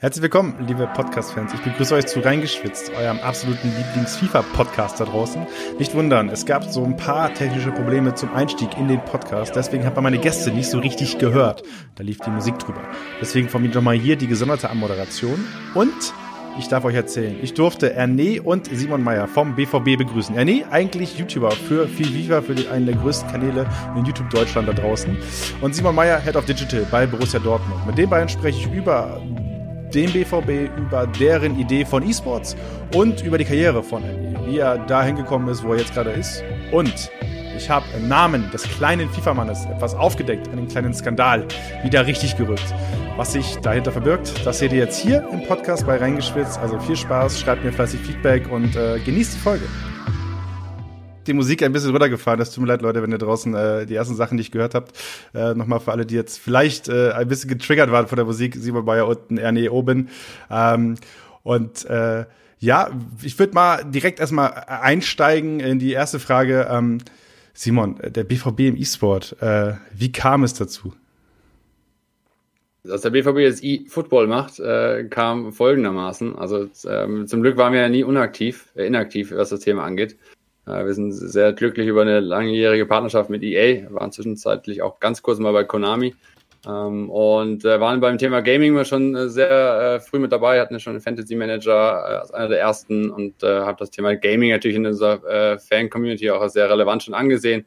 Herzlich willkommen, liebe Podcast-Fans. Ich begrüße euch zu Reingeschwitzt, eurem absoluten Lieblings-FIFA-Podcast da draußen. Nicht wundern, es gab so ein paar technische Probleme zum Einstieg in den Podcast. Deswegen hat man meine Gäste nicht so richtig gehört. Da lief die Musik drüber. Deswegen von mir nochmal hier die gesonderte Anmoderation. Und ich darf euch erzählen, ich durfte Erne und Simon Meyer vom BVB begrüßen. Erne, eigentlich YouTuber für viel FIFA, für einen der größten Kanäle in YouTube Deutschland da draußen. Und Simon Meyer, Head of Digital bei Borussia Dortmund. Mit den beiden spreche ich über dem BVB, über deren Idee von E-Sports und über die Karriere von Andy, wie er dahin gekommen ist, wo er jetzt gerade ist. Und ich habe im Namen des kleinen FIFA-Mannes etwas aufgedeckt, einen kleinen Skandal wieder richtig gerückt. Was sich dahinter verbirgt, das seht ihr jetzt hier im Podcast bei Reingeschwitzt. Also viel Spaß, schreibt mir fleißig Feedback und äh, genießt die Folge die Musik ein bisschen runtergefahren. Es tut mir leid, Leute, wenn ihr draußen äh, die ersten Sachen nicht gehört habt. Äh, Nochmal für alle, die jetzt vielleicht äh, ein bisschen getriggert waren von der Musik. Simon Bayer unten, Erne oben. Ähm, und äh, ja, ich würde mal direkt erstmal einsteigen in die erste Frage. Ähm, Simon, der BVB im E-Sport, äh, wie kam es dazu? Dass der BVB jetzt E-Football macht, äh, kam folgendermaßen. Also ähm, zum Glück waren wir ja nie unaktiv, äh, inaktiv, was das Thema angeht. Äh, wir sind sehr glücklich über eine langjährige Partnerschaft mit EA, waren zwischenzeitlich auch ganz kurz mal bei Konami ähm, und äh, waren beim Thema Gaming schon äh, sehr früh mit dabei, hatten schon einen Fantasy Manager als einer der ersten und äh, habe das Thema Gaming natürlich in unserer Fan-Community auch als sehr relevant schon angesehen.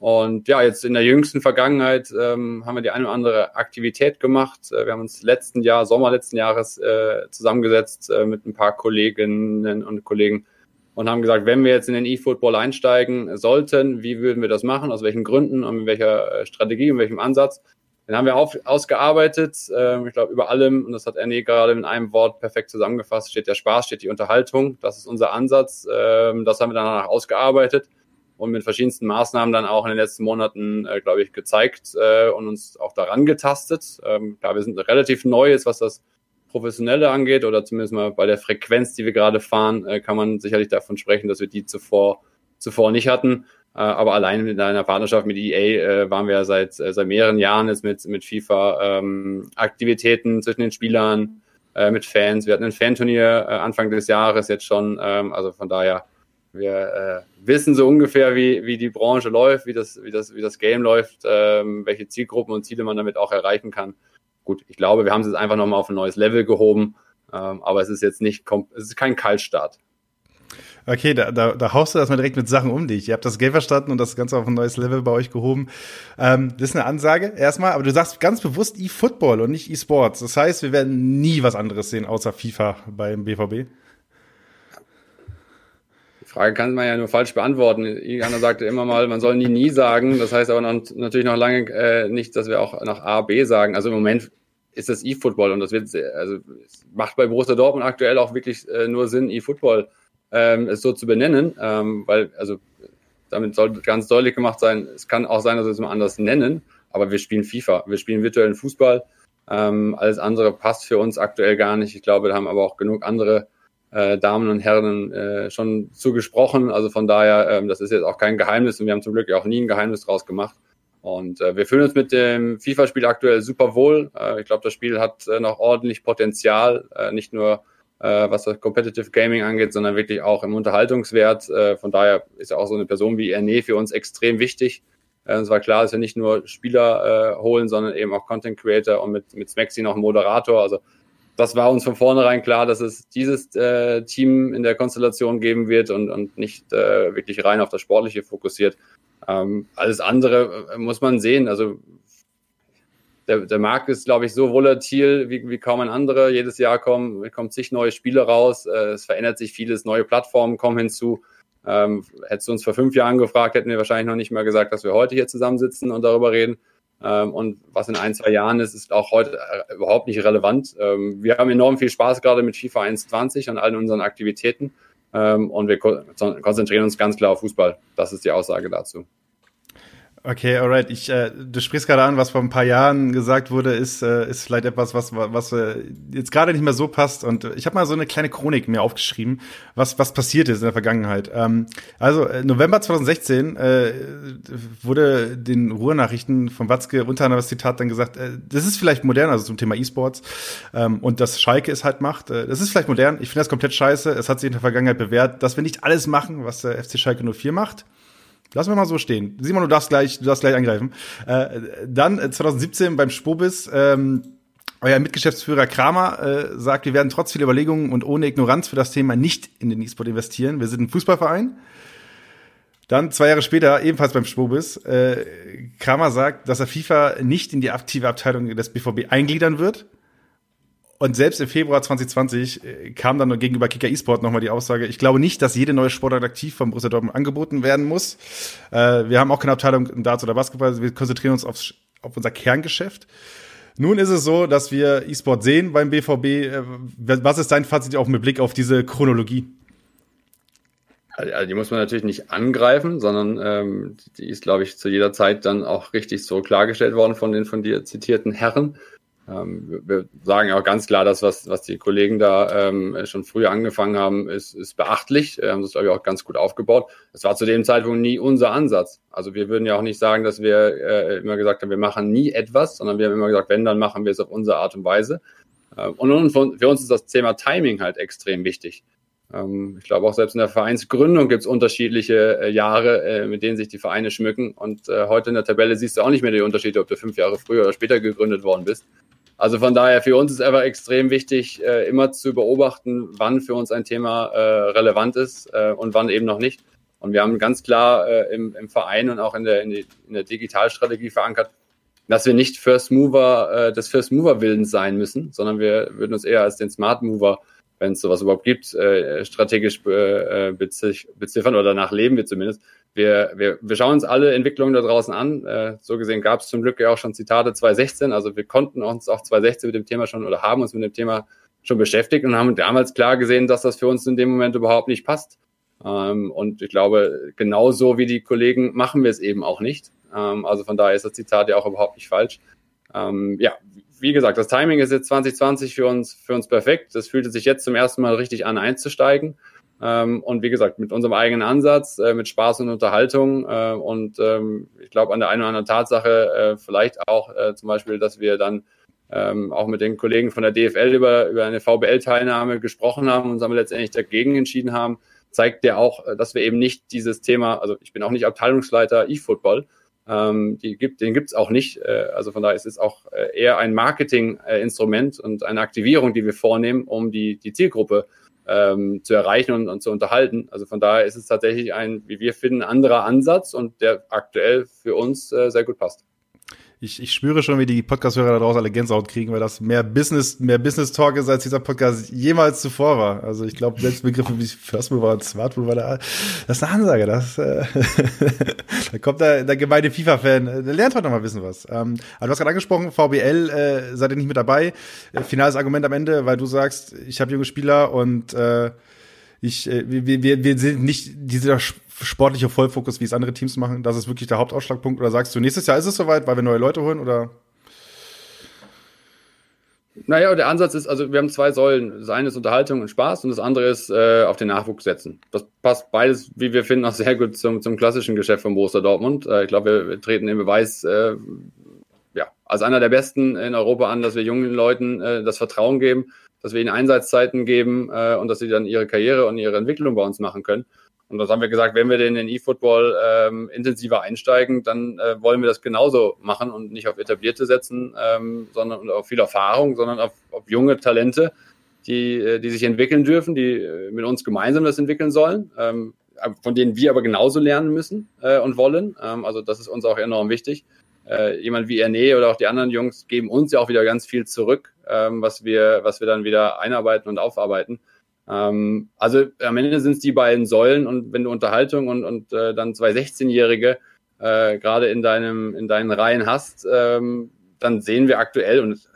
Und ja, jetzt in der jüngsten Vergangenheit ähm, haben wir die eine oder andere Aktivität gemacht. wir haben uns letzten Jahr, Sommer letzten Jahres äh, zusammengesetzt äh, mit ein paar Kolleginnen und Kollegen und haben gesagt, wenn wir jetzt in den E-Football einsteigen sollten, wie würden wir das machen, aus welchen Gründen und mit welcher äh, Strategie und welchem Ansatz. Den haben wir auf, ausgearbeitet. Ähm, ich glaube, über allem, und das hat Ernie gerade in einem Wort perfekt zusammengefasst, steht der Spaß, steht die Unterhaltung. Das ist unser Ansatz. Ähm, das haben wir danach ausgearbeitet und mit verschiedensten Maßnahmen dann auch in den letzten Monaten, äh, glaube ich, gezeigt äh, und uns auch daran getastet. Ähm, klar, wir sind relativ neu, jetzt was das Professionelle angeht oder zumindest mal bei der Frequenz, die wir gerade fahren, äh, kann man sicherlich davon sprechen, dass wir die zuvor, zuvor nicht hatten. Äh, aber allein mit einer Partnerschaft mit EA äh, waren wir ja seit, äh, seit mehreren Jahren jetzt mit, mit FIFA ähm, Aktivitäten zwischen den Spielern, äh, mit Fans. Wir hatten ein Fanturnier äh, Anfang des Jahres jetzt schon. Ähm, also von daher, wir äh, wissen so ungefähr, wie, wie die Branche läuft, wie das, wie das, wie das Game läuft, ähm, welche Zielgruppen und Ziele man damit auch erreichen kann gut, ich glaube, wir haben es jetzt einfach nochmal auf ein neues Level gehoben, ähm, aber es ist jetzt nicht, es ist kein Kaltstart. Okay, da, da, da haust du erstmal direkt mit Sachen um dich. Ihr habt das Geld verstanden und das Ganze auf ein neues Level bei euch gehoben. Ähm, das ist eine Ansage erstmal, aber du sagst ganz bewusst E-Football und nicht E-Sports. Das heißt, wir werden nie was anderes sehen außer FIFA beim BVB. Frage kann man ja nur falsch beantworten. Igana sagte immer mal, man soll nie nie sagen. Das heißt aber noch, natürlich noch lange äh, nicht, dass wir auch nach A, B sagen. Also im Moment ist das E-Football und das wird, also macht bei Borussia Dortmund aktuell auch wirklich äh, nur Sinn, E-Football ähm, es so zu benennen, ähm, weil also damit soll ganz deutlich gemacht sein, es kann auch sein, dass wir es mal anders nennen, aber wir spielen FIFA, wir spielen virtuellen Fußball. Ähm, alles andere passt für uns aktuell gar nicht. Ich glaube, da haben aber auch genug andere äh, Damen und Herren äh, schon zugesprochen. Also von daher, ähm, das ist jetzt auch kein Geheimnis und wir haben zum Glück auch nie ein Geheimnis draus gemacht. Und äh, wir fühlen uns mit dem FIFA-Spiel aktuell super wohl. Äh, ich glaube, das Spiel hat äh, noch ordentlich Potenzial, äh, nicht nur äh, was das Competitive Gaming angeht, sondern wirklich auch im Unterhaltungswert. Äh, von daher ist ja auch so eine Person wie Erne für uns extrem wichtig. Äh, es war klar, dass wir nicht nur Spieler äh, holen, sondern eben auch Content Creator und mit, mit Smexy noch Moderator. Also das war uns von vornherein klar, dass es dieses äh, Team in der Konstellation geben wird und, und nicht äh, wirklich rein auf das Sportliche fokussiert. Ähm, alles andere äh, muss man sehen. Also der, der Markt ist, glaube ich, so volatil wie, wie kaum ein anderer. Jedes Jahr kommen, kommen zig neue Spiele raus. Äh, es verändert sich vieles, neue Plattformen kommen hinzu. Ähm, hättest du uns vor fünf Jahren gefragt, hätten wir wahrscheinlich noch nicht mal gesagt, dass wir heute hier zusammensitzen und darüber reden. Ähm, und was in ein, zwei Jahren ist, ist auch heute äh, überhaupt nicht relevant. Ähm, wir haben enorm viel Spaß gerade mit FIFA 1.20 und allen unseren Aktivitäten. Ähm, und wir konzentrieren uns ganz klar auf Fußball. Das ist die Aussage dazu. Okay, alright. Ich, äh, du sprichst gerade an, was vor ein paar Jahren gesagt wurde, ist, äh, ist vielleicht etwas, was, was äh, jetzt gerade nicht mehr so passt. Und ich habe mal so eine kleine Chronik mir aufgeschrieben, was, was passiert ist in der Vergangenheit. Ähm, also äh, November 2016 äh, wurde den Ruhrnachrichten von Watzke unter anderem das Zitat dann gesagt, äh, das ist vielleicht modern, also zum Thema E-Sports ähm, und dass Schalke es halt macht. Äh, das ist vielleicht modern. Ich finde das komplett scheiße. Es hat sich in der Vergangenheit bewährt, dass wir nicht alles machen, was der FC Schalke 04 macht. Lassen wir mal so stehen. Simon, du darfst gleich, du darfst gleich angreifen. Äh, dann äh, 2017 beim Spobis, ähm, euer Mitgeschäftsführer Kramer äh, sagt, wir werden trotz vieler Überlegungen und ohne Ignoranz für das Thema nicht in den E-Sport investieren. Wir sind ein Fußballverein. Dann zwei Jahre später, ebenfalls beim Spobis, äh, Kramer sagt, dass er FIFA nicht in die aktive Abteilung des BVB eingliedern wird. Und selbst im Februar 2020 äh, kam dann gegenüber Kicker eSport nochmal die Aussage, ich glaube nicht, dass jede neue Sportart aktiv von Borussia Dortmund angeboten werden muss. Äh, wir haben auch keine Abteilung in Darts oder Basketball, wir konzentrieren uns aufs, auf unser Kerngeschäft. Nun ist es so, dass wir eSport sehen beim BVB. Äh, was ist dein Fazit auch mit Blick auf diese Chronologie? Also die muss man natürlich nicht angreifen, sondern ähm, die ist, glaube ich, zu jeder Zeit dann auch richtig so klargestellt worden von den von dir zitierten Herren. Ähm, wir sagen auch ganz klar, dass was, was die Kollegen da ähm, schon früher angefangen haben, ist, ist beachtlich. Wir haben das, glaube ich, auch ganz gut aufgebaut. Das war zu dem Zeitpunkt nie unser Ansatz. Also wir würden ja auch nicht sagen, dass wir äh, immer gesagt haben, wir machen nie etwas, sondern wir haben immer gesagt, wenn, dann machen wir es auf unsere Art und Weise. Äh, und für uns ist das Thema Timing halt extrem wichtig. Ähm, ich glaube auch selbst in der Vereinsgründung gibt es unterschiedliche äh, Jahre, äh, mit denen sich die Vereine schmücken. Und heute in der Tabelle siehst du auch nicht mehr die Unterschiede, ob du fünf Jahre früher oder später gegründet worden bist. Also von daher, für uns ist einfach extrem wichtig, äh, immer zu beobachten, wann für uns ein Thema äh, relevant ist äh, und wann eben noch nicht. Und wir haben ganz klar äh, im, im Verein und auch in der, in, die, in der Digitalstrategie verankert, dass wir nicht First Mover äh, des First Mover Willens sein müssen, sondern wir würden uns eher als den Smart Mover, wenn es sowas überhaupt gibt, äh, strategisch äh, beziffern oder danach leben wir zumindest, wir, wir, wir schauen uns alle Entwicklungen da draußen an. Äh, so gesehen gab es zum Glück ja auch schon Zitate 2016. Also wir konnten uns auch 2016 mit dem Thema schon oder haben uns mit dem Thema schon beschäftigt und haben damals klar gesehen, dass das für uns in dem Moment überhaupt nicht passt. Ähm, und ich glaube, genauso wie die Kollegen machen wir es eben auch nicht. Ähm, also von daher ist das Zitat ja auch überhaupt nicht falsch. Ähm, ja, wie gesagt, das Timing ist jetzt 2020 für uns, für uns perfekt. Das fühlte sich jetzt zum ersten Mal richtig an, einzusteigen. Ähm, und wie gesagt, mit unserem eigenen Ansatz, äh, mit Spaß und Unterhaltung äh, und ähm, ich glaube an der einen oder anderen Tatsache äh, vielleicht auch äh, zum Beispiel, dass wir dann ähm, auch mit den Kollegen von der DFL über, über eine VBL-Teilnahme gesprochen haben und uns letztendlich dagegen entschieden haben, zeigt ja auch, äh, dass wir eben nicht dieses Thema, also ich bin auch nicht Abteilungsleiter E-Football, ähm, die gibt, den gibt's auch nicht. Äh, also von daher ist es auch äh, eher ein Marketing-Instrument und eine Aktivierung, die wir vornehmen, um die, die Zielgruppe ähm, zu erreichen und, und zu unterhalten. Also von daher ist es tatsächlich ein, wie wir finden, anderer Ansatz und der aktuell für uns äh, sehr gut passt ich, ich spüre schon, wie die Podcast-Hörer da draußen alle Gänsehaut kriegen, weil das mehr Business, mehr Business Talk ist, als dieser Podcast jemals zuvor war. Also ich glaube, selbst Begriffe wie First Mover und Smart Mover, da, das ist eine Ansage. Das, äh, da kommt der, der gemeine FIFA-Fan, der lernt heute noch mal ein bisschen was. Ähm, aber du hast gerade angesprochen, VBL äh, seid ihr nicht mit dabei. Äh, finales Argument am Ende, weil du sagst, ich habe junge Spieler und äh, ich, äh, wir, wir, wir sind nicht dieser sportliche Vollfokus, wie es andere Teams machen. Das ist wirklich der Hauptausschlagpunkt. Oder sagst du, nächstes Jahr ist es soweit, weil wir neue Leute holen? Oder? Naja, der Ansatz ist, also wir haben zwei Säulen. Das eine ist Unterhaltung und Spaß und das andere ist äh, auf den Nachwuchs setzen. Das passt beides, wie wir finden, auch sehr gut zum, zum klassischen Geschäft von Borussia Dortmund. Äh, ich glaube, wir, wir treten den Beweis äh, ja, als einer der besten in Europa an, dass wir jungen Leuten äh, das Vertrauen geben dass wir ihnen Einsatzzeiten geben äh, und dass sie dann ihre Karriere und ihre Entwicklung bei uns machen können. Und das haben wir gesagt, wenn wir denn in E-Football ähm, intensiver einsteigen, dann äh, wollen wir das genauso machen und nicht auf etablierte setzen, ähm, sondern auf viel Erfahrung, sondern auf, auf junge Talente, die, äh, die sich entwickeln dürfen, die äh, mit uns gemeinsam das entwickeln sollen, ähm, von denen wir aber genauso lernen müssen äh, und wollen. Ähm, also das ist uns auch enorm wichtig äh, jemand wie Erne oder auch die anderen Jungs geben uns ja auch wieder ganz viel zurück, ähm, was wir, was wir dann wieder einarbeiten und aufarbeiten. Ähm, also am Ende sind es die beiden Säulen und wenn du Unterhaltung und, und äh, dann zwei 16-Jährige äh, gerade in deinem, in deinen Reihen hast, ähm, dann sehen wir aktuell und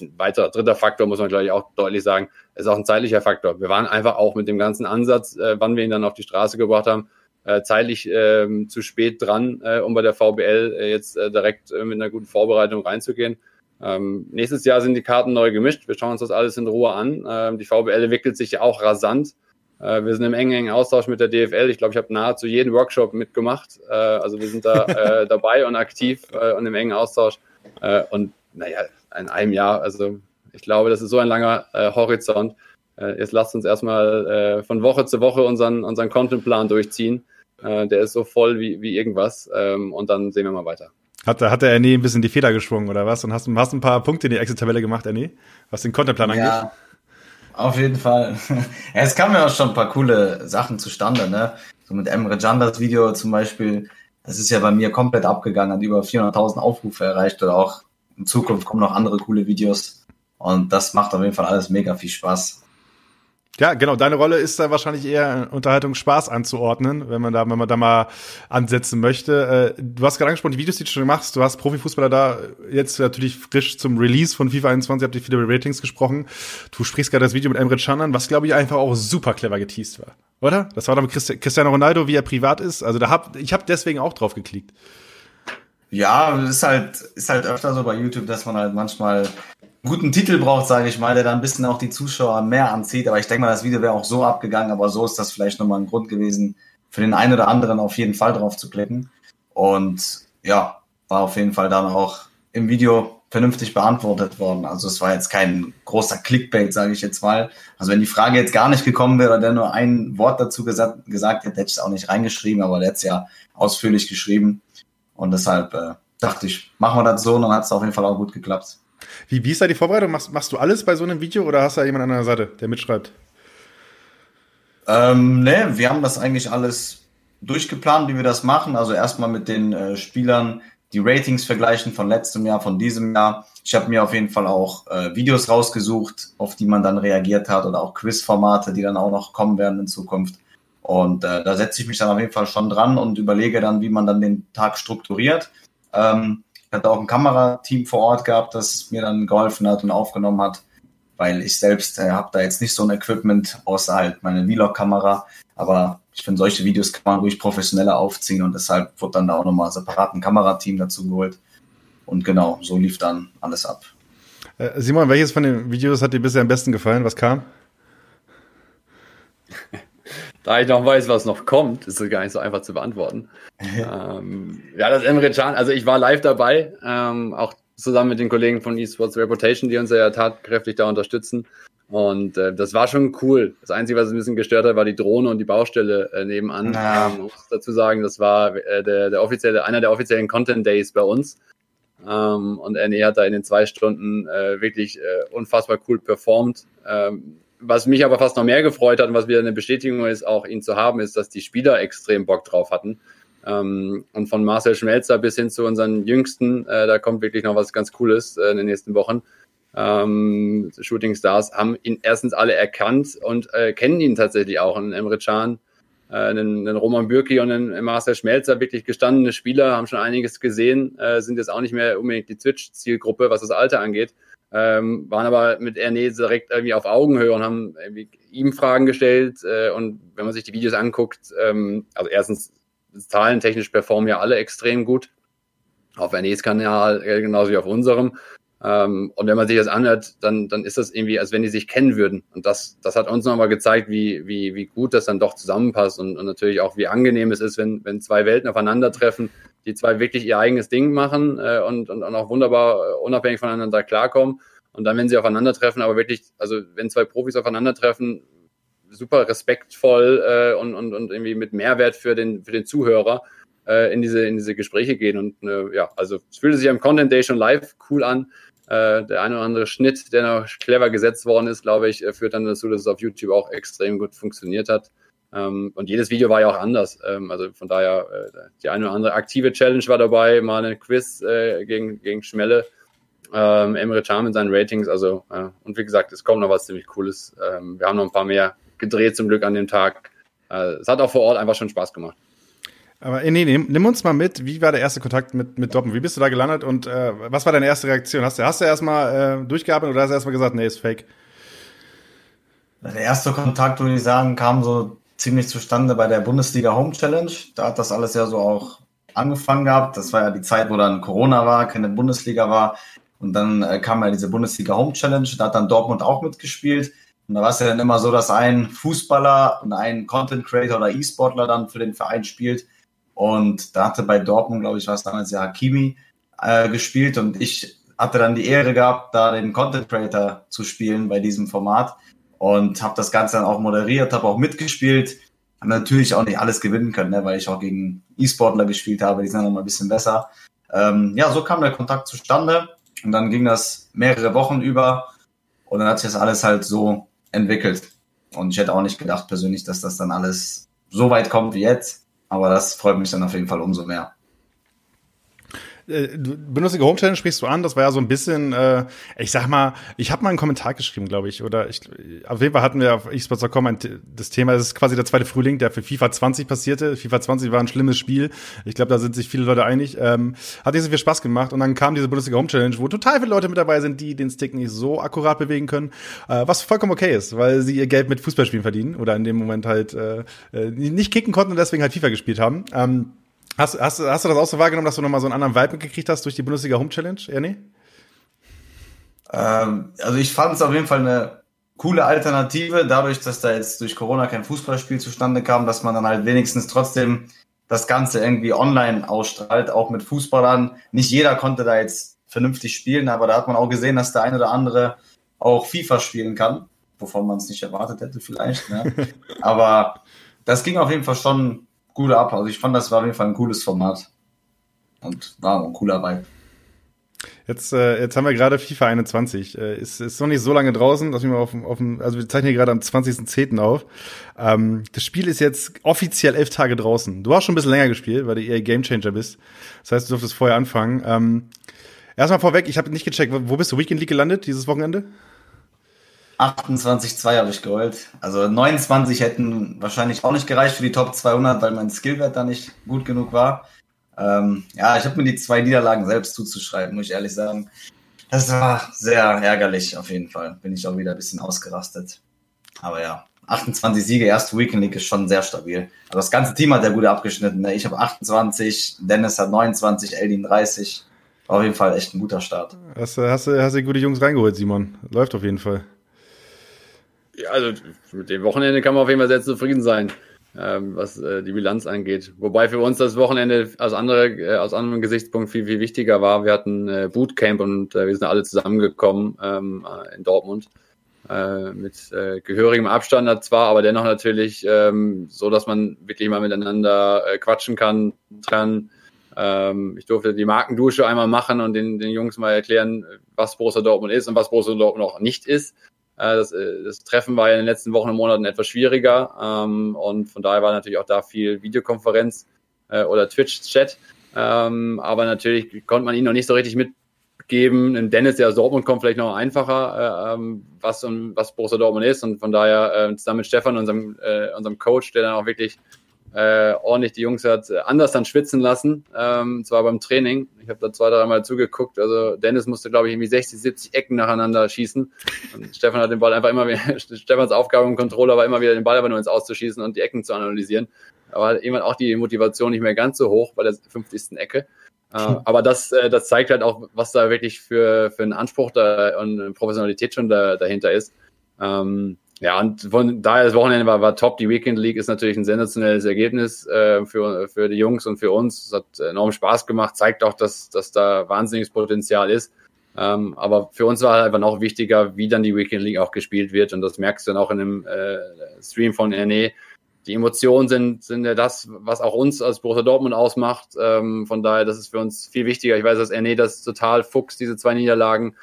ein weiterer dritter Faktor muss man gleich auch deutlich sagen, ist auch ein zeitlicher Faktor. Wir waren einfach auch mit dem ganzen Ansatz, äh, wann wir ihn dann auf die Straße gebracht haben, äh, zeitlich ähm, zu spät dran, äh, um bei der VBL äh, jetzt äh, direkt äh, mit einer guten Vorbereitung reinzugehen. Ähm, nächstes Jahr sind die Karten neu gemischt. Wir schauen uns das alles in Ruhe an. Ähm, die VBL entwickelt sich ja auch rasant. Äh, wir sind im engen, engen Austausch mit der DFL. Ich glaube, ich habe nahezu jeden Workshop mitgemacht. Äh, also wir sind da äh, dabei und aktiv äh, und im engen Austausch. Äh, und naja, in einem Jahr, also ich glaube, das ist so ein langer äh, Horizont. Jetzt lasst uns erstmal von Woche zu Woche unseren, unseren Contentplan durchziehen. Der ist so voll wie, wie irgendwas. Ähm, und dann sehen wir mal weiter. Hat, hat der Ernie ein bisschen die Feder geschwungen oder was? Und hast, hast ein paar Punkte in die Exit-Tabelle gemacht, Ernie? Was den Contentplan angeht? Ja, auf jeden Fall. es kamen ja auch schon ein paar coole Sachen zustande, ne? So mit Emre Can das Video zum Beispiel. Das ist ja bei mir komplett abgegangen, hat über 400.000 Aufrufe erreicht oder auch in Zukunft kommen noch andere coole Videos. Und das macht auf jeden Fall alles mega viel Spaß. Ja, genau. Deine Rolle ist da wahrscheinlich eher Unterhaltung Spaß anzuordnen, wenn man da, wenn man da mal ansetzen möchte. Äh, du hast gerade angesprochen, die Videos, die du schon machst. Du hast Profifußballer da jetzt natürlich frisch zum Release von FIFA 21, habt ihr viele Ratings gesprochen. Du sprichst gerade das Video mit Emre Can an, was glaube ich einfach auch super clever geteased war. Oder? Das war dann mit Cristiano Ronaldo, wie er privat ist. Also da hab, ich habe deswegen auch drauf geklickt. Ja, ist halt, ist halt öfter so bei YouTube, dass man halt manchmal guten Titel braucht, sage ich mal, der dann ein bisschen auch die Zuschauer mehr anzieht. Aber ich denke mal, das Video wäre auch so abgegangen, aber so ist das vielleicht nochmal ein Grund gewesen, für den einen oder anderen auf jeden Fall drauf zu klicken. Und ja, war auf jeden Fall dann auch im Video vernünftig beantwortet worden. Also es war jetzt kein großer Clickbait, sage ich jetzt mal. Also wenn die Frage jetzt gar nicht gekommen wäre oder der nur ein Wort dazu gesagt, gesagt hätte, hätte ich es auch nicht reingeschrieben, aber der hat es ja ausführlich geschrieben. Und deshalb äh, dachte ich, machen wir das so und dann hat es auf jeden Fall auch gut geklappt. Wie, wie ist da die Vorbereitung? Machst, machst du alles bei so einem Video oder hast du da jemanden an der Seite, der mitschreibt? Ähm, ne, wir haben das eigentlich alles durchgeplant, wie wir das machen. Also erstmal mit den äh, Spielern die Ratings vergleichen von letztem Jahr, von diesem Jahr. Ich habe mir auf jeden Fall auch äh, Videos rausgesucht, auf die man dann reagiert hat oder auch Quizformate, die dann auch noch kommen werden in Zukunft. Und äh, da setze ich mich dann auf jeden Fall schon dran und überlege dann, wie man dann den Tag strukturiert. Ähm, hatte auch ein Kamerateam vor Ort gehabt, das mir dann geholfen hat und aufgenommen hat, weil ich selbst äh, habe da jetzt nicht so ein Equipment, außer halt meine Vlog-Kamera. Aber ich finde, solche Videos kann man ruhig professioneller aufziehen und deshalb wurde dann da auch nochmal separat ein Kamerateam dazu geholt. Und genau, so lief dann alles ab. Äh, Simon, welches von den Videos hat dir bisher am besten gefallen? Was kam? da ich noch weiß, was noch kommt, ist es gar nicht so einfach zu beantworten. ähm, ja, das Emre Can, also ich war live dabei, ähm, auch zusammen mit den Kollegen von eSports Reputation, die uns ja tatkräftig da unterstützen. Und äh, das war schon cool. Das Einzige, was ein bisschen gestört hat, war die Drohne und die Baustelle äh, nebenan. Ja. Ähm, muss dazu sagen, das war äh, der, der offizielle, einer der offiziellen Content Days bei uns. Ähm, und NE hat da in den zwei Stunden äh, wirklich äh, unfassbar cool performt. Ähm, was mich aber fast noch mehr gefreut hat und was wieder eine Bestätigung ist, auch ihn zu haben, ist, dass die Spieler extrem Bock drauf hatten. Ähm, und von Marcel Schmelzer bis hin zu unseren Jüngsten, äh, da kommt wirklich noch was ganz Cooles äh, in den nächsten Wochen. Ähm, Shooting Stars haben ihn erstens alle erkannt und äh, kennen ihn tatsächlich auch. Und Emre Can, äh, einen, einen Roman Bürki und einen Marcel Schmelzer, wirklich gestandene Spieler, haben schon einiges gesehen, äh, sind jetzt auch nicht mehr unbedingt die Twitch-Zielgruppe, was das Alter angeht ähm, waren aber mit Erne direkt irgendwie auf Augenhöhe und haben ihm Fragen gestellt. Äh, und wenn man sich die Videos anguckt, ähm, also erstens, zahlentechnisch performen ja alle extrem gut. Auf Ernés Kanal, äh, genauso wie auf unserem. Ähm, und wenn man sich das anhört, dann, dann ist das irgendwie, als wenn die sich kennen würden. Und das, das hat uns nochmal gezeigt, wie, wie, wie gut das dann doch zusammenpasst und, und natürlich auch, wie angenehm es ist, wenn, wenn zwei Welten aufeinandertreffen, die zwei wirklich ihr eigenes Ding machen äh, und, und, und auch wunderbar äh, unabhängig voneinander klarkommen. Und dann, wenn sie aufeinandertreffen, aber wirklich, also wenn zwei Profis aufeinandertreffen, super respektvoll äh, und, und, und irgendwie mit Mehrwert für den, für den Zuhörer äh, in, diese, in diese Gespräche gehen. Und äh, ja, also es fühlte sich am Content Day schon live cool an. Äh, der eine oder andere Schnitt, der noch clever gesetzt worden ist, glaube ich, äh, führt dann dazu, dass es auf YouTube auch extrem gut funktioniert hat. Ähm, und jedes Video war ja auch anders. Ähm, also von daher, äh, die eine oder andere aktive Challenge war dabei, mal ein Quiz äh, gegen, gegen Schmelle. Ähm, Emre Can mit seinen Ratings, also äh, und wie gesagt, es kommt noch was ziemlich Cooles. Ähm, wir haben noch ein paar mehr gedreht zum Glück an dem Tag. Äh, es hat auch vor Ort einfach schon Spaß gemacht. Aber nee, nimm, nimm uns mal mit, wie war der erste Kontakt mit, mit Doppen? Wie bist du da gelandet und äh, was war deine erste Reaktion? Hast du, hast du erstmal äh, durchgearbeitet oder hast du erstmal gesagt, nee, ist fake? Der erste Kontakt, würde ich sagen, kam so ziemlich zustande bei der Bundesliga Home Challenge. Da hat das alles ja so auch angefangen gehabt. Das war ja die Zeit, wo dann Corona war, keine Bundesliga war. Und dann äh, kam ja diese Bundesliga Home Challenge. Da hat dann Dortmund auch mitgespielt. Und da war es ja dann immer so, dass ein Fußballer und ein Content Creator oder E-Sportler dann für den Verein spielt. Und da hatte bei Dortmund, glaube ich, war es damals ja Hakimi äh, gespielt. Und ich hatte dann die Ehre gehabt, da den Content Creator zu spielen bei diesem Format. Und habe das Ganze dann auch moderiert, habe auch mitgespielt. Habe natürlich auch nicht alles gewinnen können, ne, weil ich auch gegen E-Sportler gespielt habe, die sind dann noch mal ein bisschen besser. Ähm, ja, so kam der Kontakt zustande. Und dann ging das mehrere Wochen über. Und dann hat sich das alles halt so entwickelt. Und ich hätte auch nicht gedacht persönlich, dass das dann alles so weit kommt wie jetzt. Aber das freut mich dann auf jeden Fall umso mehr. Äh, Bundesliga Home Challenge sprichst du an, das war ja so ein bisschen, äh, ich sag mal, ich habe mal einen Kommentar geschrieben, glaube ich, oder ich, auf jeden Fall hatten wir auf esports.com das Thema, das ist quasi der zweite Frühling, der für FIFA 20 passierte. FIFA 20 war ein schlimmes Spiel. Ich glaube, da sind sich viele Leute einig. Ähm, hat nicht so viel Spaß gemacht und dann kam diese Bundesliga Home Challenge, wo total viele Leute mit dabei sind, die den Stick nicht so akkurat bewegen können, äh, was vollkommen okay ist, weil sie ihr Geld mit Fußballspielen verdienen oder in dem Moment halt äh, äh nicht kicken konnten und deswegen halt FIFA gespielt haben. Ähm, Hast, hast, hast du das auch so wahrgenommen, dass du nochmal so einen anderen Vibe mitgekriegt hast durch die Bundesliga Home Challenge, Ernie? Ähm, also ich fand es auf jeden Fall eine coole Alternative, dadurch, dass da jetzt durch Corona kein Fußballspiel zustande kam, dass man dann halt wenigstens trotzdem das Ganze irgendwie online ausstrahlt, auch mit Fußballern. Nicht jeder konnte da jetzt vernünftig spielen, aber da hat man auch gesehen, dass der eine oder andere auch FIFA spielen kann, wovon man es nicht erwartet hätte vielleicht. Ne? aber das ging auf jeden Fall schon gut ab. Also ich fand, das war auf jeden Fall ein cooles Format. Und war ein cooler Vibe. Jetzt, äh, jetzt haben wir gerade FIFA 21. Äh, ist, ist noch nicht so lange draußen, dass wir mal auf, auf also wir zeichnen hier gerade am 20.10. auf. Ähm, das Spiel ist jetzt offiziell elf Tage draußen. Du hast schon ein bisschen länger gespielt, weil du eher Gamechanger bist. Das heißt, du durftest vorher anfangen. Ähm, erstmal vorweg, ich habe nicht gecheckt, wo bist du Weekend League gelandet dieses Wochenende? 28,2 habe ich geholt. Also 29 hätten wahrscheinlich auch nicht gereicht für die Top 200, weil mein Skillwert da nicht gut genug war. Ähm, ja, ich habe mir die zwei Niederlagen selbst zuzuschreiben, muss ich ehrlich sagen. Das war sehr ärgerlich auf jeden Fall. Bin ich auch wieder ein bisschen ausgerastet. Aber ja, 28 Siege, erste Weekend League ist schon sehr stabil. Also das ganze Team hat ja gut abgeschnitten. Ne? Ich habe 28, Dennis hat 29, Eldin 30. War auf jeden Fall echt ein guter Start. Hast, hast, hast du gute Jungs reingeholt, Simon. Läuft auf jeden Fall. Also mit dem Wochenende kann man auf jeden Fall sehr zufrieden sein, ähm, was äh, die Bilanz angeht. Wobei für uns das Wochenende aus, andere, äh, aus anderem Gesichtspunkt viel, viel wichtiger war. Wir hatten äh, Bootcamp und äh, wir sind alle zusammengekommen ähm, äh, in Dortmund äh, mit äh, gehörigem Abstand zwar, aber dennoch natürlich ähm, so, dass man wirklich mal miteinander äh, quatschen kann, kann. Ähm, ich durfte die Markendusche einmal machen und den, den Jungs mal erklären, was Borussia Dortmund ist und was Borussia Dortmund auch nicht ist. Äh, das, äh, das Treffen war ja in den letzten Wochen und Monaten etwas schwieriger ähm, und von daher war natürlich auch da viel Videokonferenz äh, oder Twitch-Chat. Ähm, aber natürlich konnte man ihn noch nicht so richtig mitgeben. Im Dennis, der aus Dortmund kommt, vielleicht noch einfacher, äh, ähm, was, was Borussia Dortmund ist. Und von daher äh, zusammen mit Stefan, unserem, äh, unserem Coach, der dann auch wirklich äh, ordentlich die Jungs hat äh, anders dann schwitzen lassen, ähm, zwar beim Training. Ich habe da zwei, dreimal zugeguckt. Also Dennis musste, glaube ich, irgendwie 60, 70 Ecken nacheinander schießen. Und Stefan hat den Ball einfach immer wieder, Stefans Aufgabe im Controller war immer wieder den Ball aber nur ins Auszuschießen und die Ecken zu analysieren. Aber irgendwann auch die Motivation nicht mehr ganz so hoch bei der 50. Ecke. Äh, aber das, äh, das zeigt halt auch, was da wirklich für, für einen Anspruch da und Professionalität schon da, dahinter ist. Ähm, ja, und von daher das Wochenende war, war top. Die Weekend League ist natürlich ein sensationelles Ergebnis äh, für, für die Jungs und für uns. Es hat enorm Spaß gemacht, zeigt auch, dass, dass da wahnsinniges Potenzial ist. Ähm, aber für uns war halt einfach noch wichtiger, wie dann die Weekend League auch gespielt wird. Und das merkst du dann auch in dem äh, Stream von RNE. Die Emotionen sind, sind ja das, was auch uns als Borussia Dortmund ausmacht. Ähm, von daher, das ist für uns viel wichtiger. Ich weiß, dass RNE das total fuchst, diese zwei Niederlagen.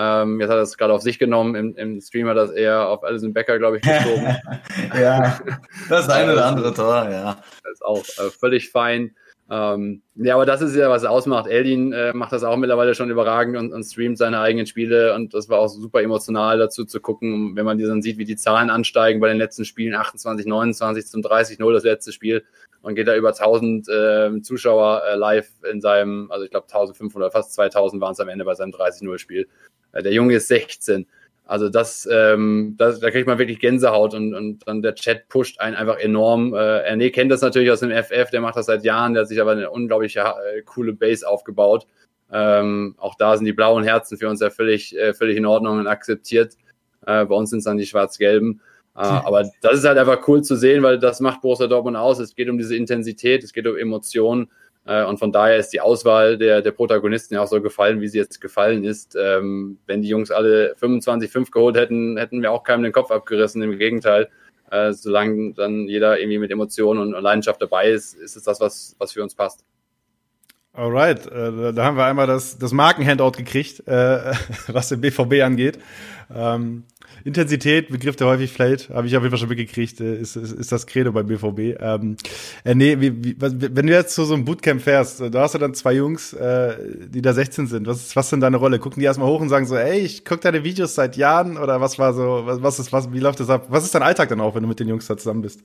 Ähm, jetzt hat er es gerade auf sich genommen. Im, Im Stream hat er das eher auf Alison Becker, glaube ich, geschoben. ja, das eine oder andere Tor, ja. Das ist auch äh, völlig fein. Ähm, ja, aber das ist ja, was ausmacht. Eldin äh, macht das auch mittlerweile schon überragend und, und, streamt seine eigenen Spiele und das war auch super emotional dazu zu gucken, wenn man dann sieht, wie die Zahlen ansteigen bei den letzten Spielen, 28, 29 zum 30-0 das letzte Spiel und geht da über 1000 äh, Zuschauer äh, live in seinem, also ich glaube 1500, fast 2000 waren es am Ende bei seinem 30-0 Spiel. Äh, der Junge ist 16. Also das, ähm, das, da kriegt man wirklich Gänsehaut und, und dann der Chat pusht einen einfach enorm. Äh, Erne kennt das natürlich aus dem FF, der macht das seit Jahren, der hat sich aber eine unglaublich äh, coole Base aufgebaut. Ähm, auch da sind die blauen Herzen für uns ja völlig, äh, völlig in Ordnung und akzeptiert. Äh, bei uns sind es dann die schwarz-gelben. Äh, aber das ist halt einfach cool zu sehen, weil das macht Borussia Dortmund aus. Es geht um diese Intensität, es geht um Emotionen. Äh, und von daher ist die Auswahl der, der Protagonisten ja auch so gefallen, wie sie jetzt gefallen ist. Ähm, wenn die Jungs alle 25-5 geholt hätten, hätten wir auch keinem den Kopf abgerissen. Im Gegenteil, äh, solange dann jeder irgendwie mit Emotionen und Leidenschaft dabei ist, ist es das, was, was für uns passt. Alright, äh, da haben wir einmal das, das Markenhandout gekriegt, was den BVB angeht. Ähm, Intensität, Begriff, der häufig fällt, habe ich auf jeden Fall schon mitgekriegt, äh, ist, ist, ist das Credo beim BVB. Ähm, äh, nee, wie, wie, wenn du jetzt zu so einem Bootcamp fährst, da hast du dann zwei Jungs, äh, die da 16 sind. Was ist, was ist denn deine Rolle? Gucken die erstmal hoch und sagen so, ey, ich gucke deine Videos seit Jahren oder was war so, was, was ist, was, wie läuft das ab? Was ist dein Alltag dann auch, wenn du mit den Jungs da zusammen bist?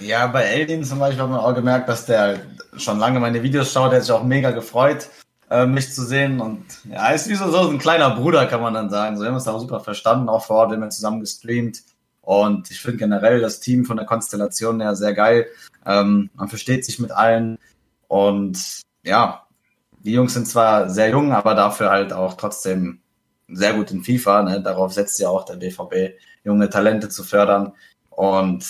Ja, bei Eldin zum Beispiel hat man auch gemerkt, dass der schon lange meine Videos schaut, der hat sich auch mega gefreut äh, mich zu sehen. Und ja, ist wie so, so ein kleiner Bruder, kann man dann sagen. So, wir haben uns da auch super verstanden, auch vor Ort, wir haben zusammen gestreamt. Und ich finde generell das Team von der Konstellation her sehr geil. Ähm, man versteht sich mit allen. Und ja, die Jungs sind zwar sehr jung, aber dafür halt auch trotzdem sehr gut in FIFA. Ne? Darauf setzt ja auch der BVB, junge Talente zu fördern. Und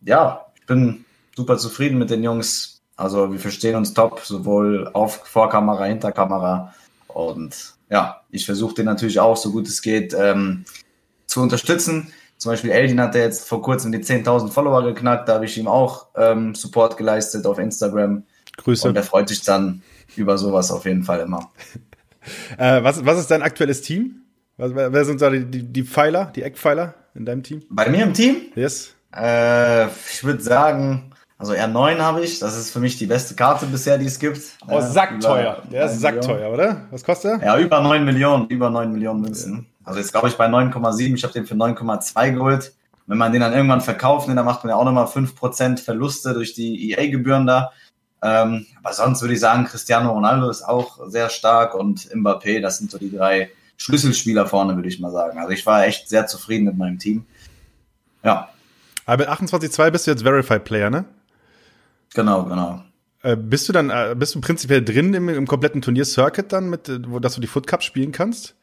ja, ich bin super zufrieden mit den Jungs. Also wir verstehen uns top, sowohl auf Vorkamera, Hinterkamera. Und ja, ich versuche den natürlich auch, so gut es geht, ähm, zu unterstützen. Zum Beispiel Eldin hat jetzt vor kurzem die 10.000 Follower geknackt. Da habe ich ihm auch ähm, Support geleistet auf Instagram. Grüße. Und er freut sich dann über sowas auf jeden Fall immer. äh, was, was ist dein aktuelles Team? Was, wer sind da die, die, die Pfeiler, die Eckpfeiler in deinem Team? Bei mir im Team? Yes. Äh, ich würde sagen, also R9 habe ich, das ist für mich die beste Karte bisher, die es gibt. Oh, sackteuer. Der ist sackteuer, oder? Was kostet er? Ja, über 9 Millionen, über 9 Millionen Münzen. Also jetzt glaube ich bei 9,7, ich habe den für 9,2 geholt. Wenn man den dann irgendwann verkauft, dann macht man ja auch nochmal 5% Verluste durch die EA-Gebühren da. Ähm, aber sonst würde ich sagen, Cristiano Ronaldo ist auch sehr stark und Mbappé, das sind so die drei Schlüsselspieler vorne, würde ich mal sagen. Also ich war echt sehr zufrieden mit meinem Team. Ja. Aber mit 28,2 bist du jetzt Verified Player, ne? Genau, genau. Äh, bist du dann, äh, bist du prinzipiell drin im, im kompletten Turnier-Circuit dann, mit, äh, wo, dass du die Foot Cup spielen kannst?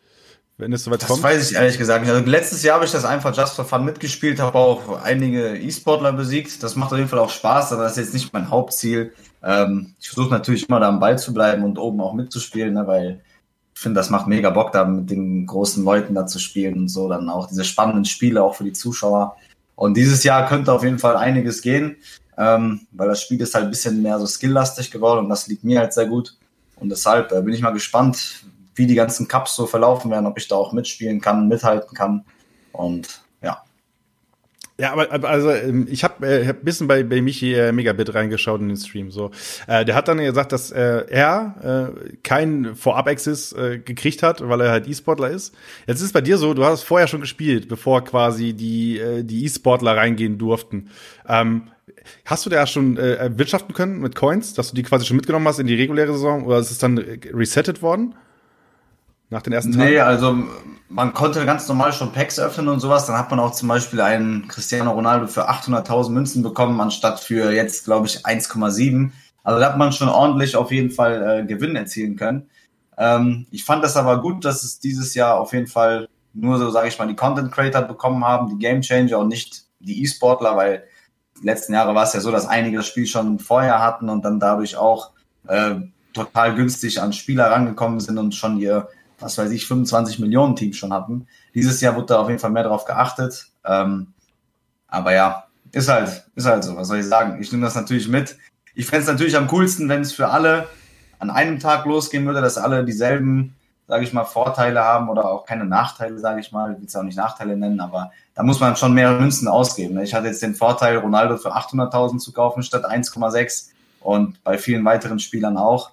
Wenn es soweit das kommt? Das weiß ich ehrlich gesagt nicht. Also letztes Jahr habe ich das einfach just for fun mitgespielt, habe auch einige E-Sportler besiegt. Das macht auf jeden Fall auch Spaß, aber das ist jetzt nicht mein Hauptziel. Ähm, ich versuche natürlich immer da am Ball zu bleiben und oben auch mitzuspielen, ne, weil ich finde, das macht mega Bock, da mit den großen Leuten da zu spielen und so. Dann auch diese spannenden Spiele auch für die Zuschauer. Und dieses Jahr könnte auf jeden Fall einiges gehen ähm, weil das Spiel ist halt ein bisschen mehr so skilllastig geworden und das liegt mir halt sehr gut. Und deshalb äh, bin ich mal gespannt, wie die ganzen Cups so verlaufen werden, ob ich da auch mitspielen kann, mithalten kann. Und ja. Ja, aber also ähm, ich habe äh, ein bisschen bei, bei Michi äh, Megabit reingeschaut in den Stream. So, äh, der hat dann gesagt, dass äh, er äh, keinen Vorab-Access äh, gekriegt hat, weil er halt E-Sportler ist. Jetzt ist es bei dir so, du hast vorher schon gespielt, bevor quasi die äh, die E-Sportler reingehen durften. Ähm, Hast du da schon äh, wirtschaften können mit Coins, dass du die quasi schon mitgenommen hast in die reguläre Saison oder ist es dann resettet worden? Nach den ersten Tagen? Nee, also man konnte ganz normal schon Packs öffnen und sowas. Dann hat man auch zum Beispiel einen Cristiano Ronaldo für 800.000 Münzen bekommen, anstatt für jetzt, glaube ich, 1,7. Also da hat man schon ordentlich auf jeden Fall äh, Gewinn erzielen können. Ähm, ich fand das aber gut, dass es dieses Jahr auf jeden Fall nur so, sage ich mal, die Content Creator bekommen haben, die Game Changer und nicht die E-Sportler, weil die letzten Jahre war es ja so, dass einige das Spiel schon vorher hatten und dann dadurch auch äh, total günstig an Spieler rangekommen sind und schon ihr, was weiß ich, 25 Millionen Team schon hatten. Dieses Jahr wurde da auf jeden Fall mehr drauf geachtet. Ähm, aber ja, ist halt, ist halt so, was soll ich sagen? Ich nehme das natürlich mit. Ich fände es natürlich am coolsten, wenn es für alle an einem Tag losgehen würde, dass alle dieselben sage ich mal, Vorteile haben oder auch keine Nachteile, sage ich mal. Ich will es auch nicht Nachteile nennen, aber da muss man schon mehr Münzen ausgeben. Ne? Ich hatte jetzt den Vorteil, Ronaldo für 800.000 zu kaufen statt 1,6 und bei vielen weiteren Spielern auch.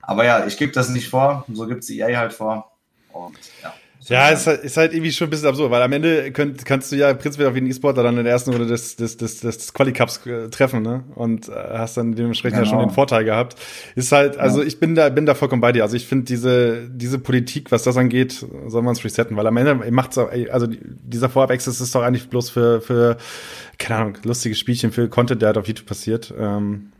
Aber ja, ich gebe das nicht vor, so gibt es EA halt vor. Und ja, Ja, ist halt, ist halt irgendwie schon ein bisschen absurd, weil am Ende könnt, kannst du ja prinzipiell auf jeden E-Sportler dann in der ersten Runde des, des, des, des Quali-Cups äh, treffen, ne? Und äh, hast dann dementsprechend genau. ja schon genau. den Vorteil gehabt. Ist halt, also ja. ich bin da, bin da vollkommen bei dir. Also ich finde diese, diese Politik, was das angeht, soll man es resetten, weil am Ende macht's auch, also dieser Vorab-Access ist doch eigentlich bloß für, für, keine Ahnung, lustige Spielchen, für Content, der halt auf YouTube passiert. Ähm,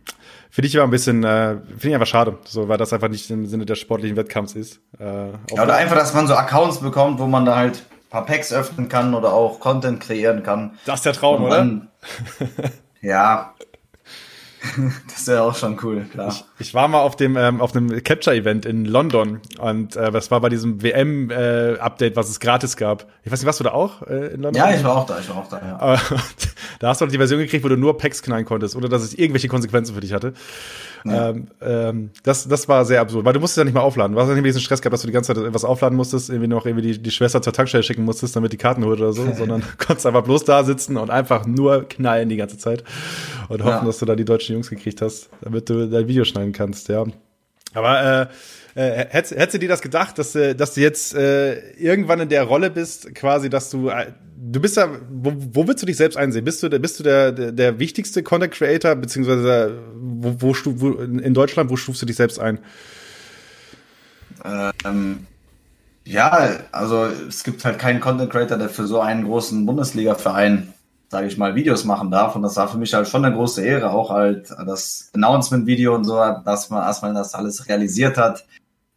Finde ich aber ein bisschen, äh, finde ich einfach schade, so, weil das einfach nicht im Sinne des sportlichen Wettkampfs ist. Äh, ja, oder einfach, dass man so Accounts bekommt, wo man da halt ein paar Packs öffnen kann oder auch Content kreieren kann. Das ist der Traum, oder? ja, das wäre auch schon cool, klar. Ich, ich war mal auf dem ähm, auf einem Capture-Event in London und äh, das war bei diesem WM-Update, äh, was es gratis gab. Ich weiß nicht, warst du da auch äh, in London? Ja, ich war auch da, ich war auch da, ja. da hast du die Version gekriegt, wo du nur Packs knallen konntest, ohne dass es irgendwelche Konsequenzen für dich hatte. Ja. Ähm, ähm, das, das war sehr absurd, weil du musstest ja nicht mal aufladen. Du hast ja nicht diesen Stress gehabt, dass du die ganze Zeit etwas aufladen musstest, irgendwie noch irgendwie die, die Schwester zur Tankstelle schicken musstest, damit die Karten holt oder so, sondern konntest einfach bloß da sitzen und einfach nur knallen die ganze Zeit und hoffen, ja. dass du da die deutschen Jungs gekriegt hast, damit du dein Video schneiden kannst, ja. Aber äh, äh, hättest, du dir das gedacht, dass, dass du jetzt äh, irgendwann in der Rolle bist, quasi, dass du äh, du bist da, wo, wo willst du dich selbst einsehen? Bist du, bist du der, der wichtigste Content Creator, beziehungsweise wo, wo, wo, in Deutschland, wo stufst du dich selbst ein? Ähm, ja, also es gibt halt keinen Content Creator, der für so einen großen Bundesliga-Verein, sage ich mal, Videos machen darf. Und das war für mich halt schon eine große Ehre, auch halt das Announcement-Video und so, dass man erstmal das alles realisiert hat.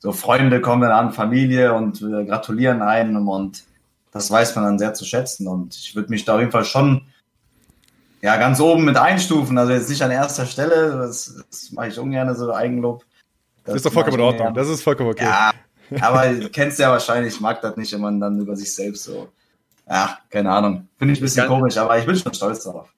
So Freunde kommen an, Familie und äh, gratulieren einem und das weiß man dann sehr zu schätzen. Und ich würde mich da auf jeden Fall schon ja, ganz oben mit einstufen. Also jetzt nicht an erster Stelle, das, das mache ich ungern, so Eigenlob. Das ist doch vollkommen in Ordnung. Das ist vollkommen okay. Ja, aber du kennst ja wahrscheinlich, ich mag das nicht, wenn man dann über sich selbst so, ja, keine Ahnung. Finde ich ein bisschen komisch, aber ich bin schon stolz darauf.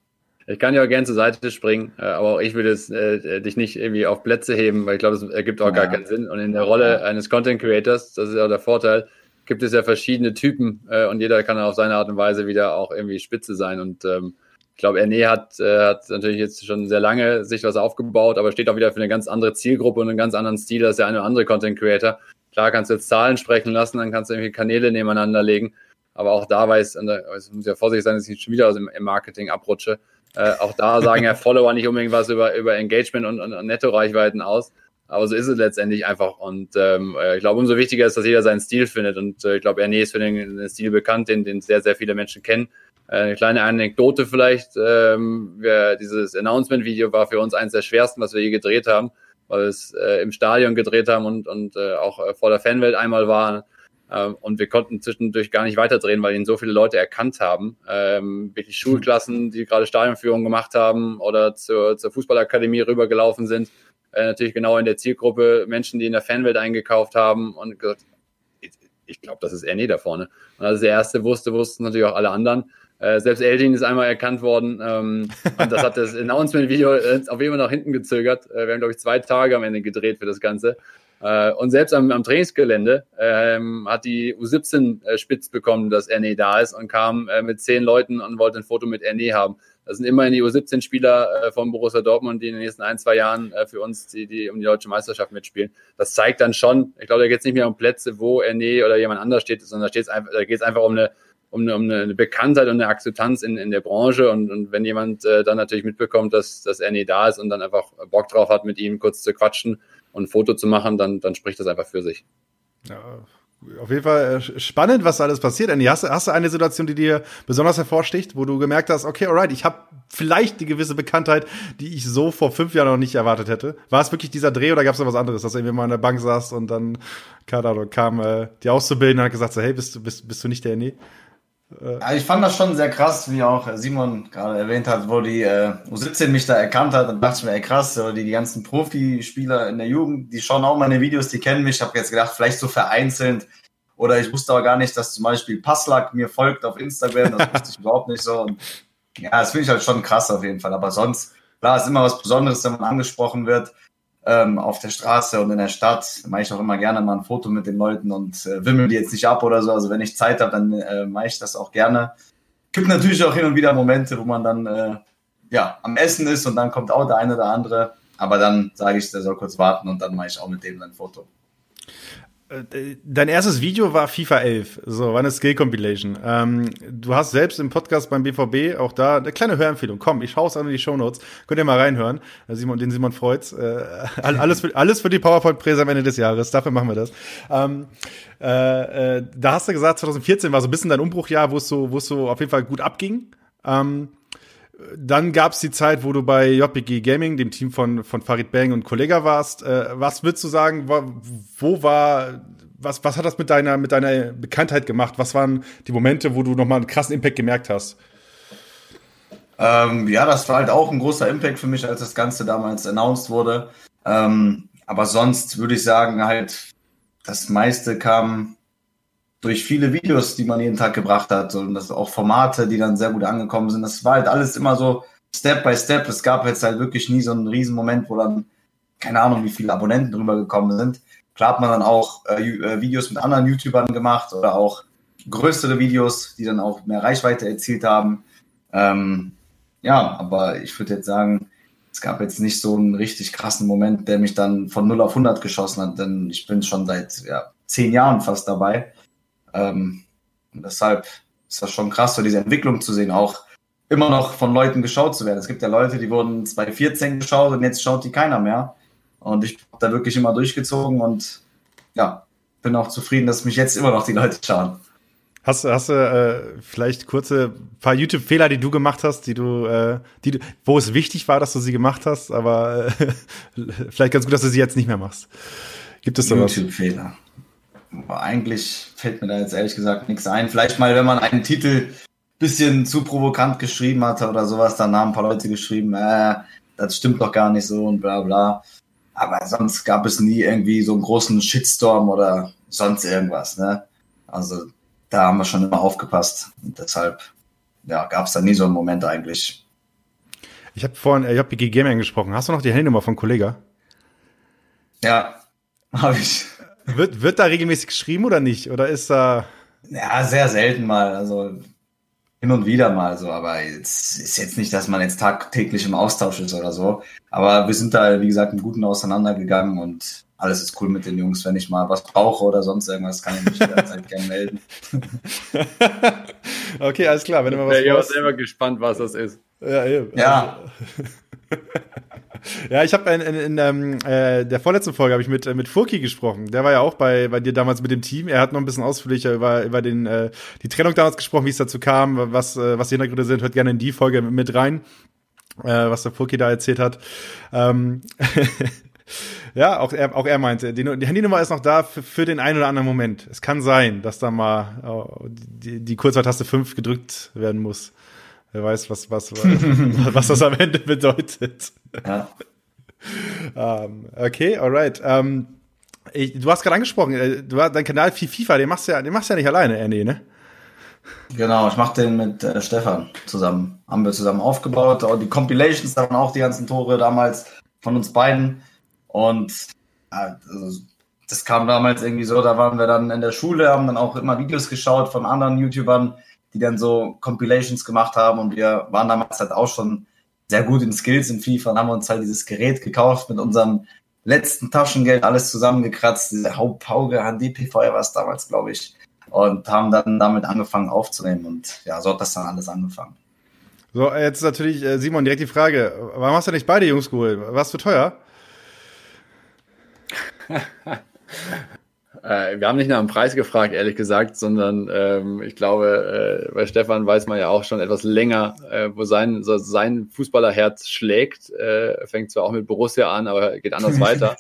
Ich kann ja auch gerne zur Seite springen, äh, aber auch ich würde es, äh, dich nicht irgendwie auf Plätze heben, weil ich glaube, es ergibt auch ja. gar keinen Sinn. Und in der Rolle eines Content Creators, das ist auch der Vorteil, gibt es ja verschiedene Typen äh, und jeder kann auf seine Art und Weise wieder auch irgendwie Spitze sein. Und ähm, ich glaube, Erne hat, äh, hat natürlich jetzt schon sehr lange sich was aufgebaut, aber steht auch wieder für eine ganz andere Zielgruppe und einen ganz anderen Stil als der eine oder andere Content Creator. Klar kannst du jetzt Zahlen sprechen lassen, dann kannst du irgendwie Kanäle nebeneinander legen. Aber auch da weiß, es muss ja vorsichtig sein, dass ich schon wieder aus dem Marketing abrutsche. Äh, auch da sagen ja Follower nicht unbedingt was über, über Engagement und, und, und Netto-Reichweiten aus. Aber so ist es letztendlich einfach. Und ähm, äh, ich glaube, umso wichtiger ist, dass jeder seinen Stil findet. Und äh, ich glaube, Erne ist für den, den Stil bekannt, den, den sehr, sehr viele Menschen kennen. Äh, eine kleine Anekdote vielleicht. Ähm, wir, dieses Announcement-Video war für uns eines der schwersten, was wir je gedreht haben, weil wir es äh, im Stadion gedreht haben und, und äh, auch äh, vor der Fanwelt einmal waren. Ähm, und wir konnten zwischendurch gar nicht weiterdrehen, weil ihn so viele Leute erkannt haben. Ähm, wirklich Schulklassen, die gerade Stadionführung gemacht haben oder zur, zur Fußballakademie rübergelaufen sind äh, natürlich genau in der Zielgruppe Menschen, die in der Fanwelt eingekauft haben und gesagt, ich, glaube, das ist Ernie da vorne. Und als der erste wusste, wussten natürlich auch alle anderen. Äh, selbst Eldin ist einmal erkannt worden ähm, und das hat das Announcement-Video äh, auf jeden Fall nach hinten gezögert. Äh, wir haben, glaube ich, zwei Tage am Ende gedreht für das Ganze. Äh, und selbst am, am Trainingsgelände ähm, hat die U17 äh, spitz bekommen, dass Erne da ist und kam äh, mit zehn Leuten und wollte ein Foto mit Erne haben. Das sind immerhin die U17-Spieler äh, von Borussia Dortmund, die in den nächsten ein, zwei Jahren äh, für uns die, die um die deutsche Meisterschaft mitspielen. Das zeigt dann schon, ich glaube, da geht es nicht mehr um Plätze, wo Erne oder jemand anders steht, sondern da, da geht es einfach um eine, um eine, um eine Bekanntheit und eine Akzeptanz in, in der Branche. Und, und wenn jemand äh, dann natürlich mitbekommt, dass, dass Erne da ist und dann einfach Bock drauf hat, mit ihm kurz zu quatschen und ein Foto zu machen, dann, dann spricht das einfach für sich. Ja, auf jeden Fall äh, spannend, was da alles passiert. Andy, hast, hast du eine Situation, die dir besonders hervorsticht, wo du gemerkt hast, okay, alright, ich habe vielleicht die gewisse Bekanntheit, die ich so vor fünf Jahren noch nicht erwartet hätte? War es wirklich dieser Dreh oder gab es noch was anderes, dass du irgendwie mal an der Bank saß und dann keine Ahnung, kam äh, die Auszubildende und hat gesagt, so, hey, bist du, bist, bist du nicht der Andy? Ja, ich fand das schon sehr krass, wie auch Simon gerade erwähnt hat, wo die äh, U17 mich da erkannt hat. Dann dachte ich mir, ey krass, die, die ganzen Profispieler in der Jugend, die schauen auch meine Videos, die kennen mich. Ich habe jetzt gedacht, vielleicht so vereinzelt. Oder ich wusste aber gar nicht, dass zum Beispiel Passlack mir folgt auf Instagram. Das wusste ich überhaupt nicht so. Und ja, das finde ich halt schon krass auf jeden Fall. Aber sonst, klar, ist immer was Besonderes, wenn man angesprochen wird ähm, auf der Straße und in der Stadt mache ich auch immer gerne mal ein Foto mit den Leuten und äh, wimmel die jetzt nicht ab oder so. Also wenn ich Zeit habe, dann äh, mache ich das auch gerne. Gibt natürlich auch hin und wieder Momente, wo man dann äh, ja am Essen ist und dann kommt auch der eine oder andere. Aber dann sage ich, der soll kurz warten und dann mache ich auch mit dem ein Foto. Äh, dein erstes Video war FIFA 11, so war eine Skill Compilation. Ähm, du hast selbst im Podcast beim BVB auch da eine kleine Hörempfehlung. Komm, ich schaue es an in die Show Notes. Könnt ihr mal reinhören. Äh, Simon, den Simon freut's. Äh, alles für alles für die PowerPoint Präse am Ende des Jahres. Dafür machen wir das. Ähm, äh, äh, da hast du gesagt, 2014 war so ein bisschen dein Umbruchjahr, wo es so wo es so auf jeden Fall gut abging. Ähm, dann gab es die Zeit, wo du bei JPG Gaming, dem Team von, von Farid Bang und Kollega warst. Äh, was würdest du sagen, wo, war, was, was hat das mit deiner, mit deiner Bekanntheit gemacht? Was waren die Momente, wo du nochmal einen krassen Impact gemerkt hast? Ähm, ja, das war halt auch ein großer Impact für mich, als das Ganze damals announced wurde. Ähm, aber sonst würde ich sagen, halt, das meiste kam durch viele Videos, die man jeden Tag gebracht hat und das auch Formate, die dann sehr gut angekommen sind. Das war halt alles immer so Step by Step. Es gab jetzt halt wirklich nie so einen riesen Moment, wo dann keine Ahnung, wie viele Abonnenten drüber gekommen sind. Klar hat man dann auch äh, äh, Videos mit anderen YouTubern gemacht oder auch größere Videos, die dann auch mehr Reichweite erzielt haben. Ähm, ja, aber ich würde jetzt sagen, es gab jetzt nicht so einen richtig krassen Moment, der mich dann von 0 auf 100 geschossen hat, denn ich bin schon seit ja, zehn Jahren fast dabei. Ähm, und deshalb ist das schon krass, so diese Entwicklung zu sehen, auch immer noch von Leuten geschaut zu werden. Es gibt ja Leute, die wurden 2014 geschaut und jetzt schaut die keiner mehr. Und ich habe da wirklich immer durchgezogen und ja, bin auch zufrieden, dass mich jetzt immer noch die Leute schauen. Hast, hast du äh, vielleicht kurze paar YouTube-Fehler, die du gemacht hast, die du, äh, die du, wo es wichtig war, dass du sie gemacht hast, aber äh, vielleicht ganz gut, dass du sie jetzt nicht mehr machst. Gibt es sowas? YouTube-Fehler eigentlich fällt mir da jetzt ehrlich gesagt nichts ein. Vielleicht mal, wenn man einen Titel bisschen zu provokant geschrieben hatte oder sowas, dann haben ein paar Leute geschrieben, äh, das stimmt doch gar nicht so und bla bla. Aber sonst gab es nie irgendwie so einen großen Shitstorm oder sonst irgendwas. Ne? Also da haben wir schon immer aufgepasst. Und deshalb ja, gab es da nie so einen Moment eigentlich. Ich habe vorhin äh, JPG Gaming gesprochen. Hast du noch die Handynummer von Kollega? Ja, habe ich. Wird, wird da regelmäßig geschrieben oder nicht? Oder ist da. Ja, sehr selten mal. Also hin und wieder mal so, aber es ist jetzt nicht, dass man jetzt tagtäglich im Austausch ist oder so. Aber wir sind da, wie gesagt, im Guten auseinandergegangen und alles ist cool mit den Jungs. Wenn ich mal was brauche oder sonst irgendwas, kann ich mich jederzeit gerne melden. okay, alles klar. Wenn du mal was ja, ich bin selber gespannt, was das ist. Ja, eben. Ja. Ja, ich habe in, in, in ähm, äh, der vorletzten Folge habe ich mit äh, mit Furki gesprochen. Der war ja auch bei bei dir damals mit dem Team. Er hat noch ein bisschen ausführlicher über über den äh, die Trennung damals gesprochen, wie es dazu kam, was äh, was die Hintergründe sind. Hört gerne in die Folge mit rein, äh, was der Furki da erzählt hat. Ähm, ja, auch er auch er meinte, die, die Handynummer ist noch da für, für den einen oder anderen Moment. Es kann sein, dass da mal oh, die, die Kurzwahltaste 5 gedrückt werden muss. Wer weiß, was, was, was das am Ende bedeutet. Ja. um, ähm, okay, alright. Um, ähm, ich, du hast gerade angesprochen, äh, du hast dein Kanal FIFA, den machst du ja, den machst du ja nicht alleine, Ernie, ne? Genau, ich mach den mit äh, Stefan zusammen. Haben wir zusammen aufgebaut. Die Compilations, da waren auch die ganzen Tore damals von uns beiden. Und also, das kam damals irgendwie so, da waren wir dann in der Schule, haben dann auch immer Videos geschaut von anderen YouTubern, die dann so Compilations gemacht haben und wir waren damals halt auch schon sehr gut in Skills in FIFA und haben uns halt dieses Gerät gekauft mit unserem letzten Taschengeld, alles zusammengekratzt, diese Hauptpauge, HDPV war es damals, glaube ich, und haben dann damit angefangen aufzunehmen und ja, so hat das dann alles angefangen. So, jetzt natürlich, äh, Simon, direkt die Frage, warum hast du nicht beide Jungs geholt? Warst du teuer? Äh, wir haben nicht nach dem Preis gefragt, ehrlich gesagt, sondern ähm, ich glaube, äh, bei Stefan weiß man ja auch schon etwas länger, äh, wo sein, so sein Fußballerherz schlägt. Äh, fängt zwar auch mit Borussia an, aber geht anders weiter.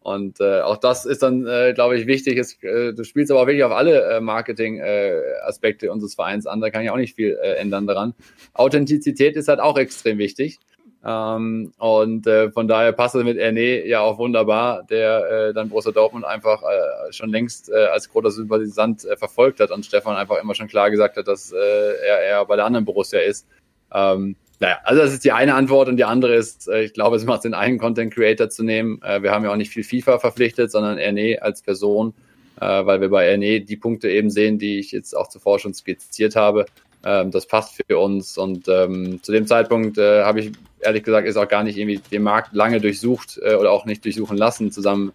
Und äh, auch das ist dann, äh, glaube ich, wichtig. Äh, du spielst aber auch wirklich auf alle Marketing-Aspekte unseres Vereins an. Da kann ich auch nicht viel ändern daran. Authentizität ist halt auch extrem wichtig. Ähm, und äh, von daher passt es mit Erne ja auch wunderbar, der äh, dann Borussia Dortmund einfach äh, schon längst äh, als großer Sympathisant äh, verfolgt hat und Stefan einfach immer schon klar gesagt hat, dass äh, er eher bei der anderen Borussia ist. Ähm, naja, also das ist die eine Antwort und die andere ist, äh, ich glaube, es macht Sinn, einen Content Creator zu nehmen. Äh, wir haben ja auch nicht viel FIFA verpflichtet, sondern Erne als Person, äh, weil wir bei Erne die Punkte eben sehen, die ich jetzt auch zuvor schon skizziert habe. Ähm, das passt für uns und ähm, zu dem Zeitpunkt äh, habe ich ehrlich gesagt ist auch gar nicht irgendwie den Markt lange durchsucht äh, oder auch nicht durchsuchen lassen, zusammen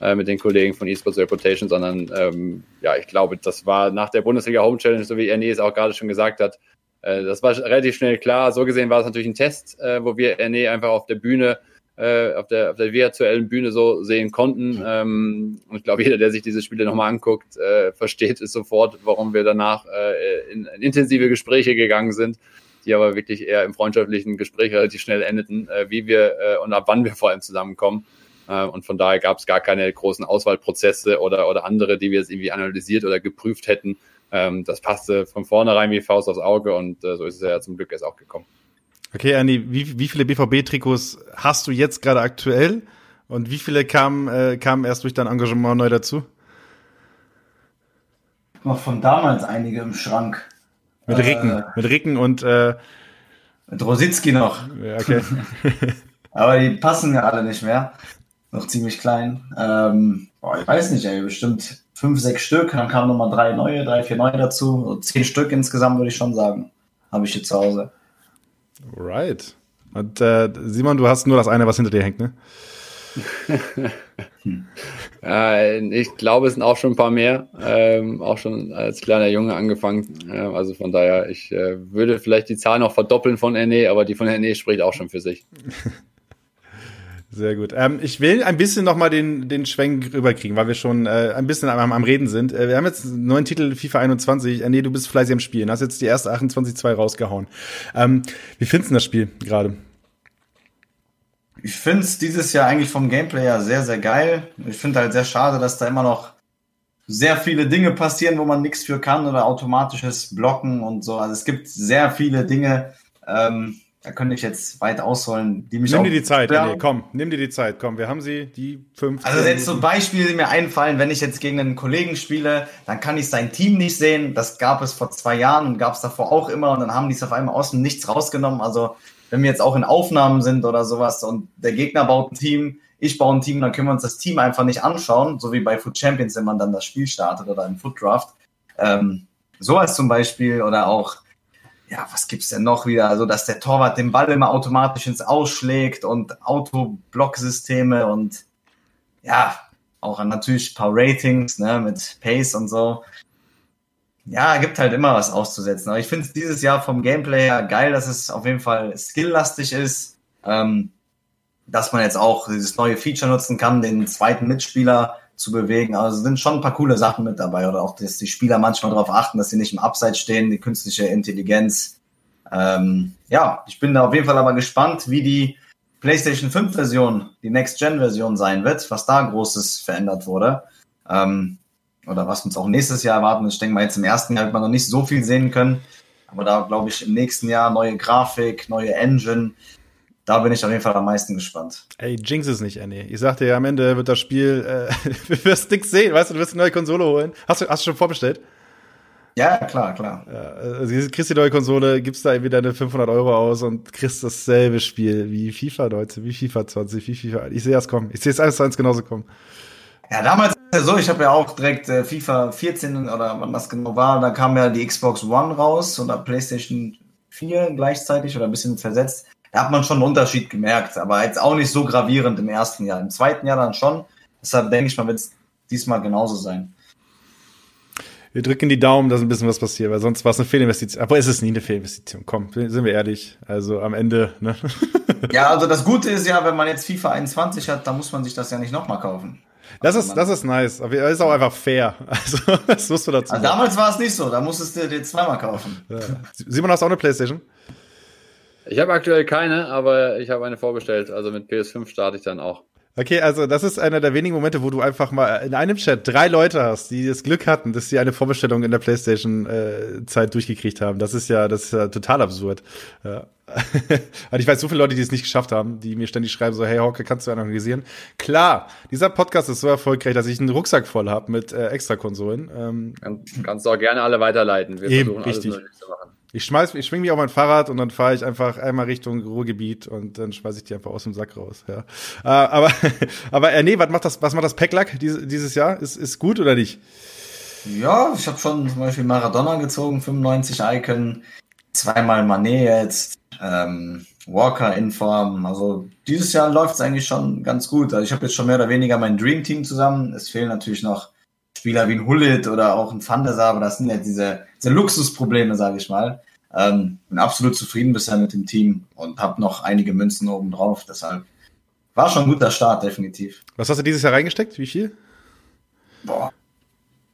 äh, mit den Kollegen von eSports Reputation, sondern ähm, ja, ich glaube, das war nach der Bundesliga Home Challenge, so wie Erne es auch gerade schon gesagt hat, äh, das war relativ schnell klar. So gesehen war es natürlich ein Test, äh, wo wir Erne einfach auf der Bühne äh, auf, der, auf der virtuellen Bühne so sehen konnten. Ähm, und ich glaube, jeder, der sich diese Spiele nochmal anguckt, äh, versteht es sofort, warum wir danach äh, in, in intensive Gespräche gegangen sind, die aber wirklich eher im freundschaftlichen Gespräch relativ schnell endeten, äh, wie wir äh, und ab wann wir vor allem zusammenkommen. Äh, und von daher gab es gar keine großen Auswahlprozesse oder, oder andere, die wir jetzt irgendwie analysiert oder geprüft hätten. Ähm, das passte von vornherein wie Faust aufs Auge und äh, so ist es ja zum Glück erst auch gekommen. Okay, Andy, wie, wie viele BVB-Trikots hast du jetzt gerade aktuell? Und wie viele kamen, äh, kamen erst durch dein Engagement neu dazu? Noch von damals einige im Schrank. Mit Ricken, äh, mit Ricken und äh, mit Rositzky noch. Ja, okay. Aber die passen ja alle nicht mehr. Noch ziemlich klein. Ähm, boah, ich weiß nicht, ey, bestimmt fünf, sechs Stück. Dann kamen nochmal drei neue, drei, vier neue dazu. So zehn Stück insgesamt würde ich schon sagen. Habe ich hier zu Hause. Right. Und äh, Simon, du hast nur das eine, was hinter dir hängt, ne? hm. äh, ich glaube, es sind auch schon ein paar mehr. Ähm, auch schon als kleiner Junge angefangen. Äh, also von daher, ich äh, würde vielleicht die Zahl noch verdoppeln von NE, aber die von NE spricht auch schon für sich. Sehr gut. Ähm, ich will ein bisschen noch mal den, den Schwenk rüberkriegen, weil wir schon äh, ein bisschen am, am Reden sind. Äh, wir haben jetzt einen neuen Titel FIFA 21. Äh, nee, du bist fleißig am Spielen. Hast jetzt die erste 28-2 rausgehauen. Ähm, wie findest du das Spiel gerade? Ich finde es dieses Jahr eigentlich vom Gameplay her sehr, sehr geil. Ich finde halt sehr schade, dass da immer noch sehr viele Dinge passieren, wo man nichts für kann oder automatisches Blocken und so. Also es gibt sehr viele Dinge, ähm, da könnte ich jetzt weit ausholen, die mich Nimm dir die Zeit, nee, komm, nimm dir die Zeit, komm, wir haben sie, die fünf. Also jetzt so Beispiele, die mir einfallen, wenn ich jetzt gegen einen Kollegen spiele, dann kann ich sein Team nicht sehen. Das gab es vor zwei Jahren und gab es davor auch immer und dann haben die es auf einmal aus dem Nichts rausgenommen. Also wenn wir jetzt auch in Aufnahmen sind oder sowas und der Gegner baut ein Team, ich baue ein Team, dann können wir uns das Team einfach nicht anschauen, so wie bei Foot Champions, wenn man dann das Spiel startet oder im Foot Draft. Ähm, sowas zum Beispiel oder auch ja, was gibt's denn noch wieder? Also, dass der Torwart den Ball immer automatisch ins Ausschlägt und Autoblocksysteme und ja, auch natürlich ein paar Ratings, ne, mit Pace und so. Ja, gibt halt immer was auszusetzen. Aber ich finde es dieses Jahr vom Gameplay her geil, dass es auf jeden Fall skilllastig ist. Ähm, dass man jetzt auch dieses neue Feature nutzen kann, den zweiten Mitspieler zu bewegen. Also sind schon ein paar coole Sachen mit dabei oder auch, dass die Spieler manchmal darauf achten, dass sie nicht im Abseits stehen, die künstliche Intelligenz. Ähm, ja, ich bin da auf jeden Fall aber gespannt, wie die PlayStation 5 Version, die Next Gen Version sein wird, was da Großes verändert wurde. Ähm, oder was uns auch nächstes Jahr erwarten. Ich denke mal, jetzt im ersten Jahr wird man noch nicht so viel sehen können. Aber da glaube ich im nächsten Jahr neue Grafik, neue Engine, da bin ich auf jeden Fall am meisten gespannt. Ey, jinx es nicht, Annie. Ich sagte ja, am Ende wird das Spiel, äh, du wirst nichts sehen, weißt du, du wirst eine neue Konsole holen. Hast du, hast du schon vorbestellt? Ja, klar, klar. Ja, also kriegst die neue Konsole, gibst da irgendwie deine 500 Euro aus und kriegst dasselbe Spiel wie FIFA 19, wie FIFA 20, wie FIFA. Ich sehe das kommen. Ich sehe es eins zu eins genauso kommen. Ja, damals ja so, ich habe ja auch direkt äh, FIFA 14 oder wann das genau war, da kam ja die Xbox One raus oder PlayStation 4 gleichzeitig oder ein bisschen versetzt da hat man schon einen Unterschied gemerkt, aber jetzt auch nicht so gravierend im ersten Jahr. Im zweiten Jahr dann schon. Deshalb denke ich mal, wird es diesmal genauso sein. Wir drücken die Daumen, dass ein bisschen was passiert, weil sonst war es eine Fehlinvestition. Aber ist es nie eine Fehlinvestition. Komm, sind wir ehrlich. Also am Ende, ne? Ja, also das Gute ist ja, wenn man jetzt FIFA 21 hat, dann muss man sich das ja nicht nochmal kaufen. Das ist, das ist nice. Aber es ist auch einfach fair. Also, das musst du dazu. Also damals war es nicht so. Da musstest du dir zweimal kaufen. Ja. Simon, hast du auch eine Playstation? Ich habe aktuell keine, aber ich habe eine vorbestellt. Also mit PS5 starte ich dann auch. Okay, also das ist einer der wenigen Momente, wo du einfach mal in einem Chat drei Leute hast, die das Glück hatten, dass sie eine Vorbestellung in der PlayStation-Zeit äh, durchgekriegt haben. Das ist ja, das ist ja total absurd. Ja. Und ich weiß so viele Leute, die es nicht geschafft haben, die mir ständig schreiben so, hey Hauke, kannst du analysieren? Klar, dieser Podcast ist so erfolgreich, dass ich einen Rucksack voll habe mit äh, Extra-Konsolen. Ähm, kannst du auch gerne alle weiterleiten. Wir eben, versuchen richtig. Ich schmeiß, ich schwing mich auf mein Fahrrad und dann fahre ich einfach einmal Richtung Ruhrgebiet und dann schmeiß ich die einfach aus dem Sack raus. Ja. Äh, aber, aber äh, nee, was macht das, was macht das Packlack dieses, dieses Jahr? Ist, ist gut oder nicht? Ja, ich habe schon zum Beispiel Maradona gezogen, 95 Icon, zweimal Manet jetzt. Ähm, Walker in Form. Also dieses Jahr läuft es eigentlich schon ganz gut. Also ich habe jetzt schon mehr oder weniger mein Dream Team zusammen. Es fehlen natürlich noch Spieler wie ein Hullet oder auch ein Van der Sar, aber das sind ja diese, diese Luxusprobleme, sage ich mal. Ähm, bin absolut zufrieden bisher mit dem Team und habe noch einige Münzen oben drauf. Deshalb war schon ein guter Start, definitiv. Was hast du dieses Jahr reingesteckt? Wie viel? Boah,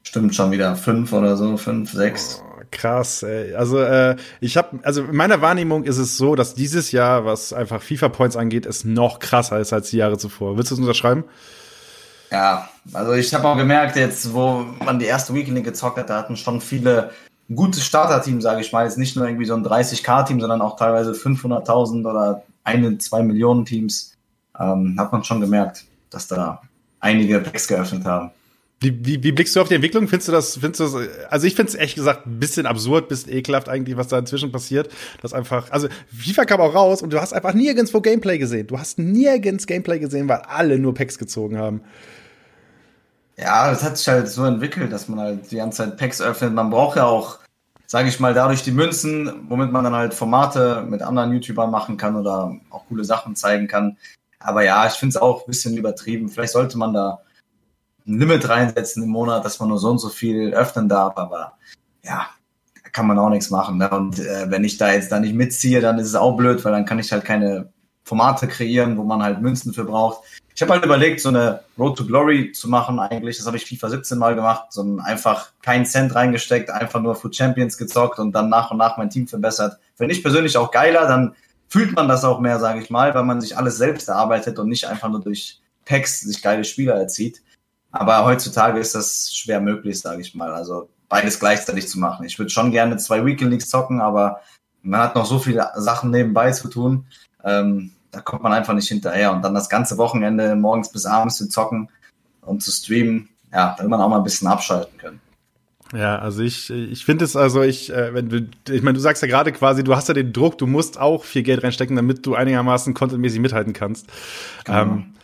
stimmt schon wieder fünf oder so, fünf, sechs. Oh, krass, ey. Also äh, ich habe, also in meiner Wahrnehmung ist es so, dass dieses Jahr, was einfach FIFA Points angeht, es noch krasser ist als die Jahre zuvor. Willst du es unterschreiben? Ja, also ich habe auch gemerkt, jetzt, wo man die erste Weekend gezockt hat, da hatten schon viele gute Starter-Team, sage ich mal. Jetzt nicht nur irgendwie so ein 30k-Team, sondern auch teilweise 500.000 oder eine, zwei Millionen Teams. Ähm, hat man schon gemerkt, dass da einige Packs geöffnet haben. Wie, wie, wie blickst du auf die Entwicklung? Findest du das, findest du das, also ich finde es ehrlich gesagt ein bisschen absurd, bisschen ekelhaft eigentlich, was da inzwischen passiert. Das einfach, also FIFA kam auch raus und du hast einfach nirgendwo Gameplay gesehen. Du hast nirgends Gameplay gesehen, weil alle nur Packs gezogen haben. Ja, das hat sich halt so entwickelt, dass man halt die ganze Zeit Packs öffnet. Man braucht ja auch, sage ich mal, dadurch die Münzen, womit man dann halt Formate mit anderen YouTubern machen kann oder auch coole Sachen zeigen kann. Aber ja, ich finde es auch ein bisschen übertrieben. Vielleicht sollte man da Limit reinsetzen im Monat, dass man nur so und so viel öffnen darf. Aber ja, da kann man auch nichts machen. Ne? Und äh, wenn ich da jetzt da nicht mitziehe, dann ist es auch blöd, weil dann kann ich halt keine Formate kreieren, wo man halt Münzen für braucht. Ich habe halt überlegt, so eine Road to Glory zu machen eigentlich. Das habe ich FIFA 17 mal gemacht. So ein einfach keinen Cent reingesteckt, einfach nur Food Champions gezockt und dann nach und nach mein Team verbessert. Finde ich persönlich auch geiler, dann fühlt man das auch mehr, sage ich mal, weil man sich alles selbst erarbeitet und nicht einfach nur durch Packs sich geile Spieler erzieht. Aber heutzutage ist das schwer möglich, sage ich mal. Also beides gleichzeitig zu machen. Ich würde schon gerne zwei Weekend Leagues zocken, aber man hat noch so viele Sachen nebenbei zu tun. Ähm, da kommt man einfach nicht hinterher. Und dann das ganze Wochenende morgens bis abends zu zocken und zu streamen, ja, da will man auch mal ein bisschen abschalten können. Ja, also ich, ich finde es also, ich, äh, wenn du, ich meine, du sagst ja gerade quasi, du hast ja den Druck, du musst auch viel Geld reinstecken, damit du einigermaßen contentmäßig mithalten kannst. Genau. Ähm,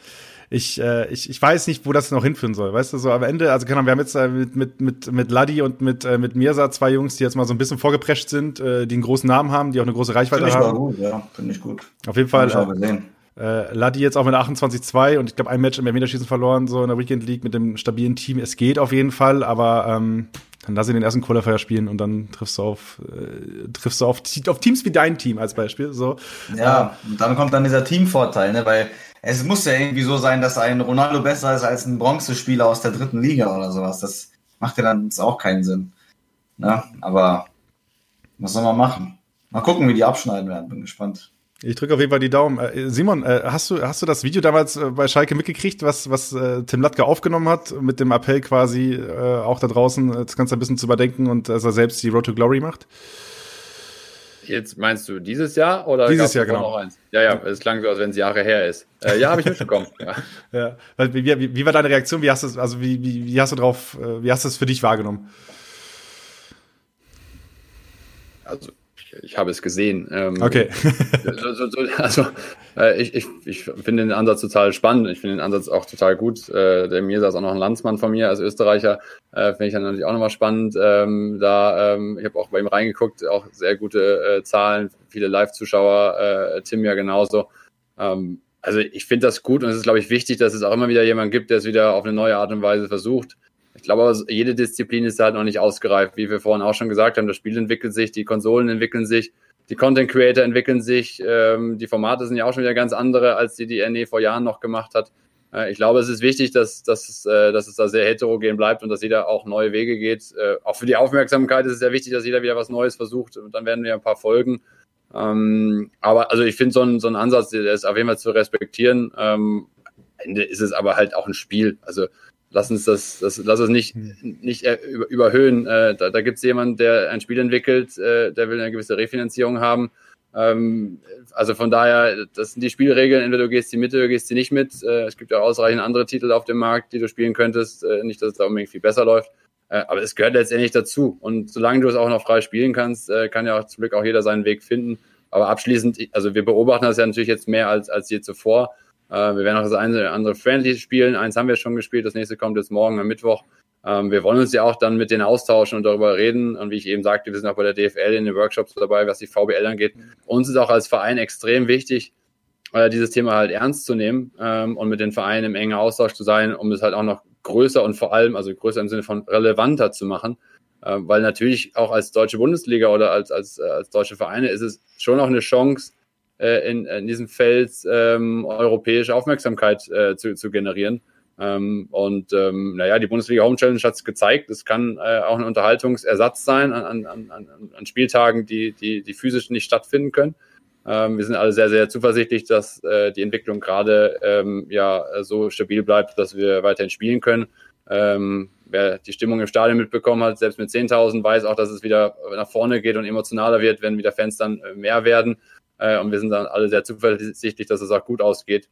ich, äh, ich, ich weiß nicht, wo das noch hinführen soll. Weißt du, so am Ende, also keine Ahnung, wir haben jetzt äh, mit, mit, mit, mit Laddi und mit, äh, mit Mirsa zwei Jungs, die jetzt mal so ein bisschen vorgeprescht sind, äh, die einen großen Namen haben, die auch eine große Reichweite Finde ich haben. Gut, ja, finde ich gut. Auf jeden Fall. Äh, äh, Laddi jetzt auch mit 28-2 und ich glaube ein Match im Elfmeterschießen verloren, so in der Weekend League mit dem stabilen Team. Es geht auf jeden Fall, aber ähm, dann lass ihn den ersten Qualifier spielen und dann triffst du auf, äh, triffst du auf, auf Teams wie dein Team als Beispiel. So. Ja, und dann kommt dann dieser Teamvorteil, ne? Weil es muss ja irgendwie so sein, dass ein Ronaldo besser ist als ein Bronzespieler aus der dritten Liga oder sowas. Das macht ja dann auch keinen Sinn. Ne? Aber was soll man machen? Mal gucken, wie die abschneiden werden. Bin gespannt. Ich drücke auf jeden Fall die Daumen. Äh, Simon, äh, hast du hast du das Video damals äh, bei Schalke mitgekriegt, was was Tim Latke aufgenommen hat mit dem Appell quasi auch da draußen das Ganze ein bisschen zu überdenken und dass er selbst die Road to Glory macht? Jetzt meinst du dieses Jahr oder dieses Jahr genau? Noch eins? Ja, ja, es klang so, als wenn es Jahre her ist. Äh, ja, habe ich mitbekommen. ja. ja. Wie, wie, wie, war deine Reaktion? Wie hast du also wie, wie, wie hast du drauf, wie hast du es für dich wahrgenommen? Also ich habe es gesehen. Ähm, okay. so, so, so, also äh, ich, ich, ich finde den Ansatz total spannend. Ich finde den Ansatz auch total gut. Äh, der mir saß auch noch ein Landsmann von mir als Österreicher. Äh, finde ich dann natürlich auch nochmal spannend. Ähm, da ähm, ich habe auch bei ihm reingeguckt, auch sehr gute äh, Zahlen, viele Live-Zuschauer. Äh, Tim ja genauso. Ähm, also ich finde das gut und es ist, glaube ich, wichtig, dass es auch immer wieder jemand gibt, der es wieder auf eine neue Art und Weise versucht. Ich glaube jede Disziplin ist halt noch nicht ausgereift. Wie wir vorhin auch schon gesagt haben, das Spiel entwickelt sich, die Konsolen entwickeln sich, die Content Creator entwickeln sich, ähm, die Formate sind ja auch schon wieder ganz andere, als die die NE vor Jahren noch gemacht hat. Äh, ich glaube, es ist wichtig, dass, dass, äh, dass es da sehr heterogen bleibt und dass jeder auch neue Wege geht. Äh, auch für die Aufmerksamkeit ist es sehr wichtig, dass jeder wieder was Neues versucht und dann werden wir ein paar Folgen. Ähm, aber also ich finde so ein, so ein Ansatz, der ist auf jeden Fall zu respektieren. Ähm, Ende ist es aber halt auch ein Spiel. Also lass uns das, das lass uns nicht, nicht über, überhöhen. Äh, da da gibt es jemanden, der ein Spiel entwickelt, äh, der will eine gewisse Refinanzierung haben. Ähm, also von daher, das sind die Spielregeln. Entweder du gehst die mit oder gehst die nicht mit. Äh, es gibt ja ausreichend andere Titel auf dem Markt, die du spielen könntest. Äh, nicht, dass es da unbedingt viel besser läuft. Äh, aber es gehört letztendlich dazu. Und solange du es auch noch frei spielen kannst, äh, kann ja auch zum Glück auch jeder seinen Weg finden. Aber abschließend, also wir beobachten das ja natürlich jetzt mehr als, als je zuvor. Äh, wir werden auch das eine oder andere Friendly spielen. Eins haben wir schon gespielt, das nächste kommt jetzt morgen am Mittwoch. Ähm, wir wollen uns ja auch dann mit denen austauschen und darüber reden. Und wie ich eben sagte, wir sind auch bei der DFL in den Workshops dabei, was die VBL angeht. Uns ist auch als Verein extrem wichtig, äh, dieses Thema halt ernst zu nehmen ähm, und mit den Vereinen im engen Austausch zu sein, um es halt auch noch größer und vor allem, also größer im Sinne von relevanter zu machen. Äh, weil natürlich auch als deutsche Bundesliga oder als, als, äh, als deutsche Vereine ist es schon auch eine Chance, äh, in, in diesem Feld ähm, europäische Aufmerksamkeit äh, zu, zu generieren. Ähm, und ähm, naja, die Bundesliga Home Challenge hat es gezeigt, es kann äh, auch ein Unterhaltungsersatz sein an, an, an, an Spieltagen, die, die, die physisch nicht stattfinden können. Ähm, wir sind alle sehr, sehr zuversichtlich, dass äh, die Entwicklung gerade ähm, ja so stabil bleibt, dass wir weiterhin spielen können. Ähm, wer die Stimmung im Stadion mitbekommen hat, selbst mit 10.000, weiß auch, dass es wieder nach vorne geht und emotionaler wird, wenn wieder Fans dann äh, mehr werden. Äh, und wir sind dann alle sehr zuversichtlich, dass es auch gut ausgeht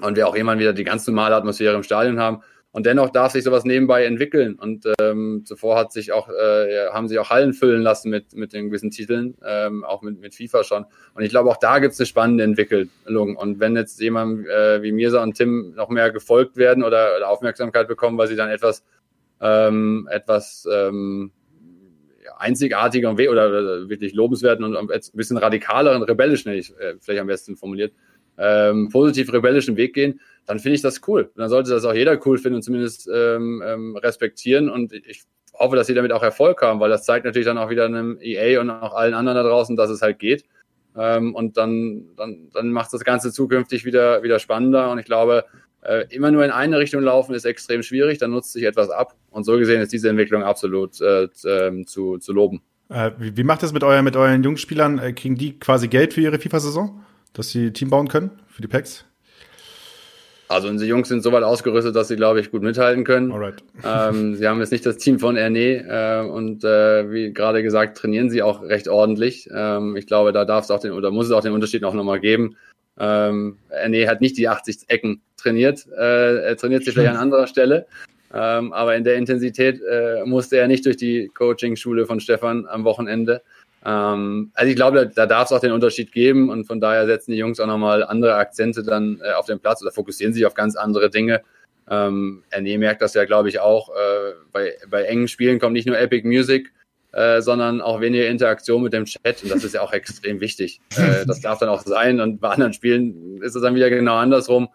und wir auch irgendwann wieder die ganz normale Atmosphäre im Stadion haben. Und dennoch darf sich sowas nebenbei entwickeln. Und ähm, zuvor hat sich auch, äh, haben sich auch Hallen füllen lassen mit, mit den gewissen Titeln, ähm, auch mit, mit FIFA schon. Und ich glaube, auch da gibt es eine spannende Entwicklung. Und wenn jetzt jemand äh, wie Mirsa und Tim noch mehr gefolgt werden oder, oder Aufmerksamkeit bekommen, weil sie dann etwas, ähm, etwas ähm, einzigartiger und oder, oder wirklich lobenswerten und ein bisschen radikaleren, rebellischen, ich, äh, vielleicht am besten formuliert, ähm, positiv rebellischen Weg gehen, dann finde ich das cool. Und dann sollte das auch jeder cool finden und zumindest ähm, ähm, respektieren. Und ich hoffe, dass sie damit auch Erfolg haben, weil das zeigt natürlich dann auch wieder einem EA und auch allen anderen da draußen, dass es halt geht. Ähm, und dann, dann, dann macht das Ganze zukünftig wieder, wieder spannender. Und ich glaube, äh, immer nur in eine Richtung laufen ist extrem schwierig, dann nutzt sich etwas ab. Und so gesehen ist diese Entwicklung absolut äh, ähm, zu, zu loben. Äh, wie, wie macht das mit, euer, mit euren Jungspielern? Äh, kriegen die quasi Geld für ihre FIFA-Saison? dass sie Team bauen können für die Packs? Also unsere Jungs sind so weit ausgerüstet, dass sie, glaube ich, gut mithalten können. Alright. Ähm, sie haben jetzt nicht das Team von Erne äh, und äh, wie gerade gesagt, trainieren sie auch recht ordentlich. Ähm, ich glaube, da darf es auch den oder muss es auch den Unterschied noch nochmal geben. Ähm, Erne hat nicht die 80 Ecken trainiert, äh, er trainiert sich vielleicht an anderer Stelle. Ähm, aber in der Intensität äh, musste er nicht durch die Coaching-Schule von Stefan am Wochenende. Ähm, also ich glaube, da, da darf es auch den Unterschied geben und von daher setzen die Jungs auch nochmal andere Akzente dann äh, auf den Platz oder fokussieren sich auf ganz andere Dinge. Ähm, Erne merkt das ja, glaube ich, auch. Äh, bei, bei engen Spielen kommt nicht nur Epic Music, äh, sondern auch weniger Interaktion mit dem Chat und das ist ja auch extrem wichtig. Äh, das darf dann auch sein und bei anderen Spielen ist es dann wieder genau andersrum.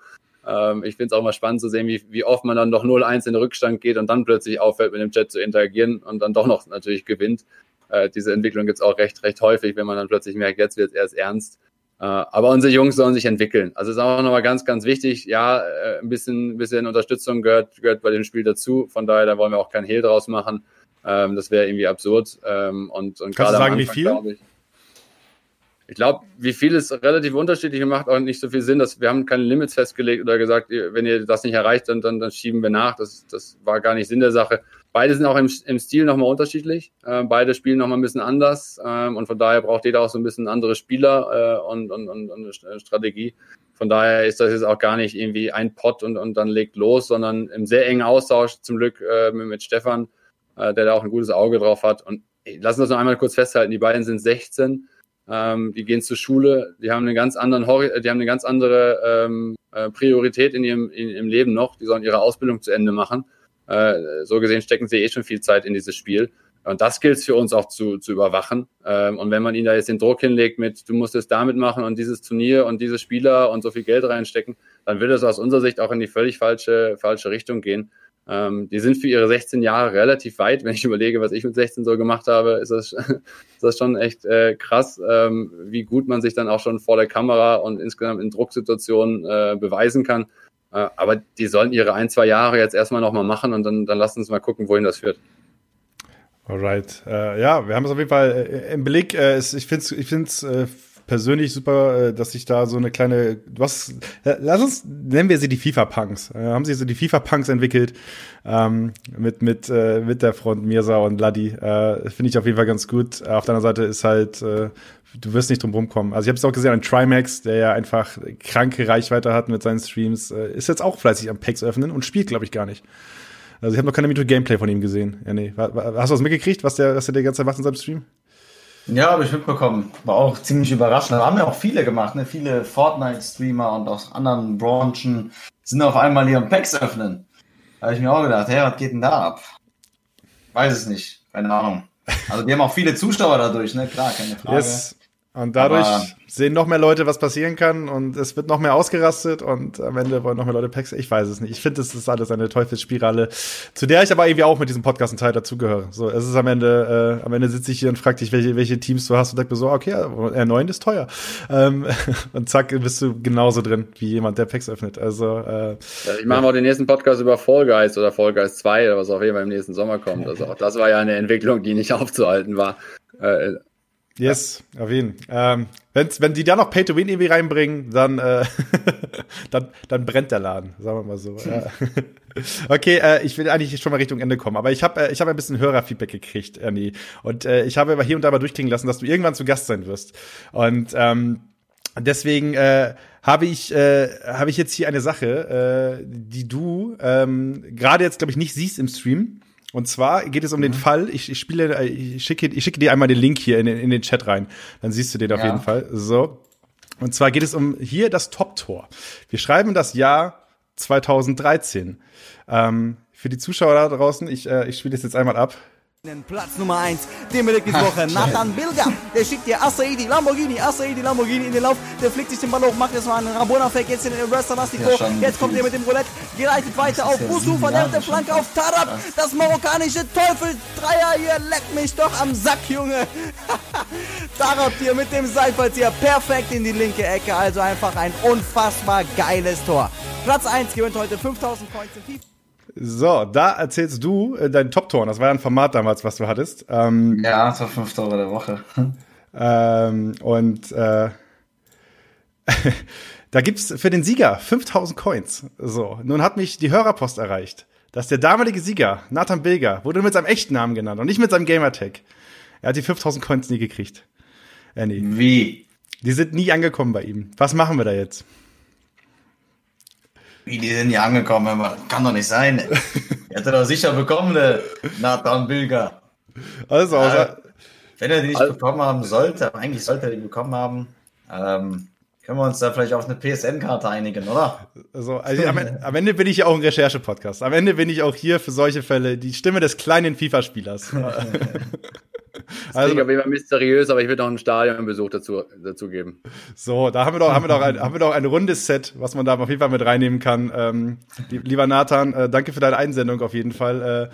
Ähm, ich finde es auch mal spannend zu sehen, wie, wie oft man dann doch 0-1 in den Rückstand geht und dann plötzlich aufhört, mit dem Chat zu interagieren und dann doch noch natürlich gewinnt. Äh, diese Entwicklung gibt es auch recht, recht häufig, wenn man dann plötzlich merkt, jetzt wird es erst ernst. Äh, aber unsere Jungs sollen sich entwickeln. Also ist auch nochmal ganz, ganz wichtig. Ja, äh, ein bisschen, bisschen Unterstützung gehört, gehört bei dem Spiel dazu. Von daher, da wollen wir auch kein Hehl draus machen. Ähm, das wäre irgendwie absurd. Ähm, und, und Kannst du sagen, Anfang, wie viel? Ich, ich glaube, wie viel ist relativ unterschiedlich und macht auch nicht so viel Sinn, dass wir haben keine Limits festgelegt oder gesagt, wenn ihr das nicht erreicht, dann, dann, dann schieben wir nach. Das, das war gar nicht Sinn der Sache. Beide sind auch im, im Stil nochmal unterschiedlich. Äh, beide spielen nochmal ein bisschen anders. Ähm, und von daher braucht jeder auch so ein bisschen andere Spieler äh, und, und, und, und eine Strategie. Von daher ist das jetzt auch gar nicht irgendwie ein Pot und, und dann legt los, sondern im sehr engen Austausch zum Glück äh, mit, mit Stefan, äh, der da auch ein gutes Auge drauf hat. Und lassen wir uns noch einmal kurz festhalten, die beiden sind 16, ähm, die gehen zur Schule, die haben einen ganz anderen Hori die haben eine ganz andere ähm, äh, Priorität in ihrem, in, im Leben noch, die sollen ihre Ausbildung zu Ende machen. Äh, so gesehen stecken sie eh schon viel Zeit in dieses Spiel. Und das gilt es für uns auch zu, zu überwachen. Ähm, und wenn man ihnen da jetzt den Druck hinlegt mit, du musst es damit machen und dieses Turnier und diese Spieler und so viel Geld reinstecken, dann wird es aus unserer Sicht auch in die völlig falsche, falsche Richtung gehen. Ähm, die sind für ihre 16 Jahre relativ weit. Wenn ich überlege, was ich mit 16 so gemacht habe, ist das, ist das schon echt äh, krass, ähm, wie gut man sich dann auch schon vor der Kamera und insgesamt in Drucksituationen äh, beweisen kann. Äh, aber die sollen ihre ein, zwei Jahre jetzt erstmal nochmal machen und dann, dann lassen uns mal gucken, wohin das führt. Alright. Äh, ja, wir haben es auf jeden Fall äh, im Blick. Äh, ich finde es ich find's, äh, persönlich super, äh, dass sich da so eine kleine, was, lass uns, nennen wir sie die FIFA-Punks. Äh, haben sie so die FIFA-Punks entwickelt ähm, mit, mit, äh, mit der Front Mirsa und Ladi. Äh, Finde ich auf jeden Fall ganz gut. Auf deiner Seite ist halt, äh, du wirst nicht drum rumkommen. Also ich habe es auch gesehen an Trimax, der ja einfach kranke Reichweite hat mit seinen Streams, äh, ist jetzt auch fleißig am Packs öffnen und spielt, glaube ich, gar nicht. Also ich habe noch keine Minute Gameplay von ihm gesehen. Ja, nee. Hast du was mitgekriegt, was der, was der die ganze Zeit macht in seinem Stream? Ja, habe ich mitbekommen. War auch ziemlich überraschend. Da haben ja auch viele gemacht, ne? Viele Fortnite-Streamer und aus anderen Branchen sind auf einmal hier am Packs öffnen. habe ich mir auch gedacht, hey, was geht denn da ab? Weiß es nicht, keine Ahnung. Also wir haben auch viele Zuschauer dadurch, ne? Klar, keine Frage. Yes. Und dadurch Aber sehen noch mehr Leute, was passieren kann und es wird noch mehr ausgerastet und am Ende wollen noch mehr Leute Packs. Ich weiß es nicht. Ich finde, das ist alles eine Teufelsspirale, zu der ich aber irgendwie auch mit diesem Podcast einen Teil dazugehöre. So, es ist am Ende, äh, am Ende sitze ich hier und frage dich, welche, welche Teams du hast und denke mir so, okay, R9 ist teuer. Ähm, und zack, bist du genauso drin wie jemand, der Packs öffnet. Also, äh, ja, ich mache mal den nächsten Podcast über Fall Guys oder Fall Guys 2 oder was auf jeden Fall im nächsten Sommer kommt. Also auch das war ja eine Entwicklung, die nicht aufzuhalten war. Äh, Yes, auf jeden ähm, wenn's, Wenn die da noch Pay-to-Win irgendwie reinbringen, dann, äh, dann, dann brennt der Laden, sagen wir mal so. Ja. Okay, äh, ich will eigentlich schon mal Richtung Ende kommen, aber ich habe äh, ich hab ein bisschen Hörerfeedback gekriegt, Ernie. Und äh, ich habe aber hier und da mal durchklingen lassen, dass du irgendwann zu Gast sein wirst. Und ähm, deswegen äh, habe ich, äh, habe ich jetzt hier eine Sache, äh, die du ähm, gerade jetzt, glaube ich, nicht siehst im Stream. Und zwar geht es um mhm. den Fall, ich, ich spiele, äh, ich schicke, ich schicke dir einmal den Link hier in den, in den Chat rein. Dann siehst du den auf ja. jeden Fall. So. Und zwar geht es um hier das Top-Tor. Wir schreiben das Jahr 2013. Ähm, für die Zuschauer da draußen, ich, äh, ich spiele das jetzt einmal ab. Platz Nummer 1, den Melekis Woche, Nathan Bilger. Der schickt dir Asaidi, Lamborghini, Asaidi, Lamborghini in den Lauf. Der fliegt sich den Ball hoch, macht jetzt mal einen Rabona-Fake, jetzt in den Lastico. Ja, jetzt kommt er mit dem Roulette, geleitet weiter auf Busu, verlernt der Flanke auf Tarab. Das marokkanische Teufel-Dreier hier, leck mich doch am Sack, Junge. Tarab hier mit dem Seitfallzieher perfekt in die linke Ecke. Also einfach ein unfassbar geiles Tor. Platz 1 gewinnt heute 5000 Points in FIFA. So, da erzählst du äh, dein Top-Tor. Das war ja ein Format damals, was du hattest. Ähm, ja, das war fünf Tore der Woche. Ähm, und äh, da gibt's für den Sieger 5000 Coins. So, nun hat mich die Hörerpost erreicht, dass der damalige Sieger, Nathan Bilger, wurde mit seinem echten Namen genannt und nicht mit seinem Gamertag. Er hat die 5000 Coins nie gekriegt. Äh, nee. Wie? Die sind nie angekommen bei ihm. Was machen wir da jetzt? Wie, die sind ja angekommen, kann doch nicht sein. Hätte doch sicher bekommen, der Nathan Bilger. Also, äh, wenn er die nicht also, bekommen haben sollte, eigentlich sollte er die bekommen haben, ähm, können wir uns da vielleicht auf eine PSN-Karte einigen, oder? Also, also am, am, Ende bin ich ja auch ein Recherche-Podcast. Am Ende bin ich auch hier für solche Fälle die Stimme des kleinen FIFA-Spielers. Das also, klingt auf jeden Fall mysteriös, aber ich würde noch einen Stadionbesuch dazu, dazu geben. So, da haben wir doch, haben wir doch ein, haben wir doch ein rundes Set, was man da auf jeden Fall mit reinnehmen kann. Ähm, lieber Nathan, äh, danke für deine Einsendung auf jeden Fall.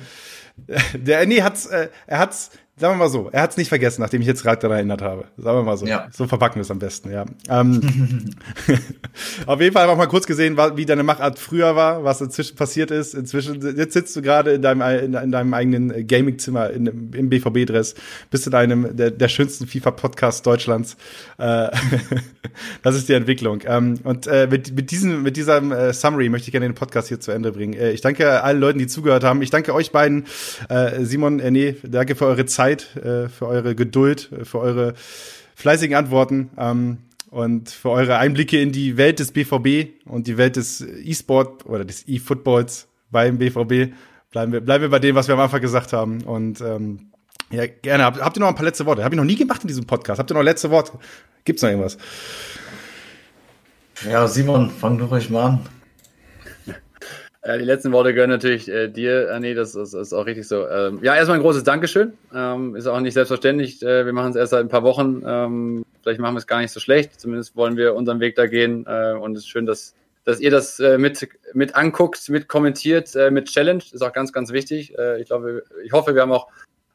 Äh, der nee, hat's, äh, er hat's sagen wir mal so, er hat es nicht vergessen, nachdem ich jetzt gerade daran erinnert habe. Sagen wir mal so. Ja. So verpacken wir es am besten, ja. Ähm, auf jeden Fall haben wir mal kurz gesehen, wie deine Machart früher war, was inzwischen passiert ist. Inzwischen, jetzt sitzt du gerade in deinem, in, in deinem eigenen Gaming-Zimmer im BVB-Dress, bist in einem der, der schönsten FIFA-Podcasts Deutschlands. Äh, das ist die Entwicklung. Ähm, und äh, mit, mit, diesem, mit diesem äh, Summary möchte ich gerne den Podcast hier zu Ende bringen. Äh, ich danke allen Leuten, die zugehört haben. Ich danke euch beiden, äh, Simon, äh, nee, danke für eure Zeit Zeit, äh, für eure Geduld, äh, für eure fleißigen Antworten ähm, und für eure Einblicke in die Welt des BVB und die Welt des E-Sport oder des E-Footballs beim BVB. Bleiben wir, bleiben wir bei dem, was wir am Anfang gesagt haben. Und ähm, ja, gerne. Habt, habt ihr noch ein paar letzte Worte? Hab ich noch nie gemacht in diesem Podcast. Habt ihr noch letzte Worte? Gibt's noch irgendwas? Ja, Simon, fang du ruhig mal an. Ja, die letzten Worte gehören natürlich äh, dir, Anni, äh, das, das, ist auch richtig so. Ähm, ja, erstmal ein großes Dankeschön. Ähm, ist auch nicht selbstverständlich. Äh, wir machen es erst seit ein paar Wochen. Ähm, vielleicht machen wir es gar nicht so schlecht. Zumindest wollen wir unseren Weg da gehen. Äh, und es ist schön, dass, dass ihr das äh, mit, mit anguckt, mit kommentiert, äh, mit Challenge. Ist auch ganz, ganz wichtig. Äh, ich glaube, ich hoffe, wir haben auch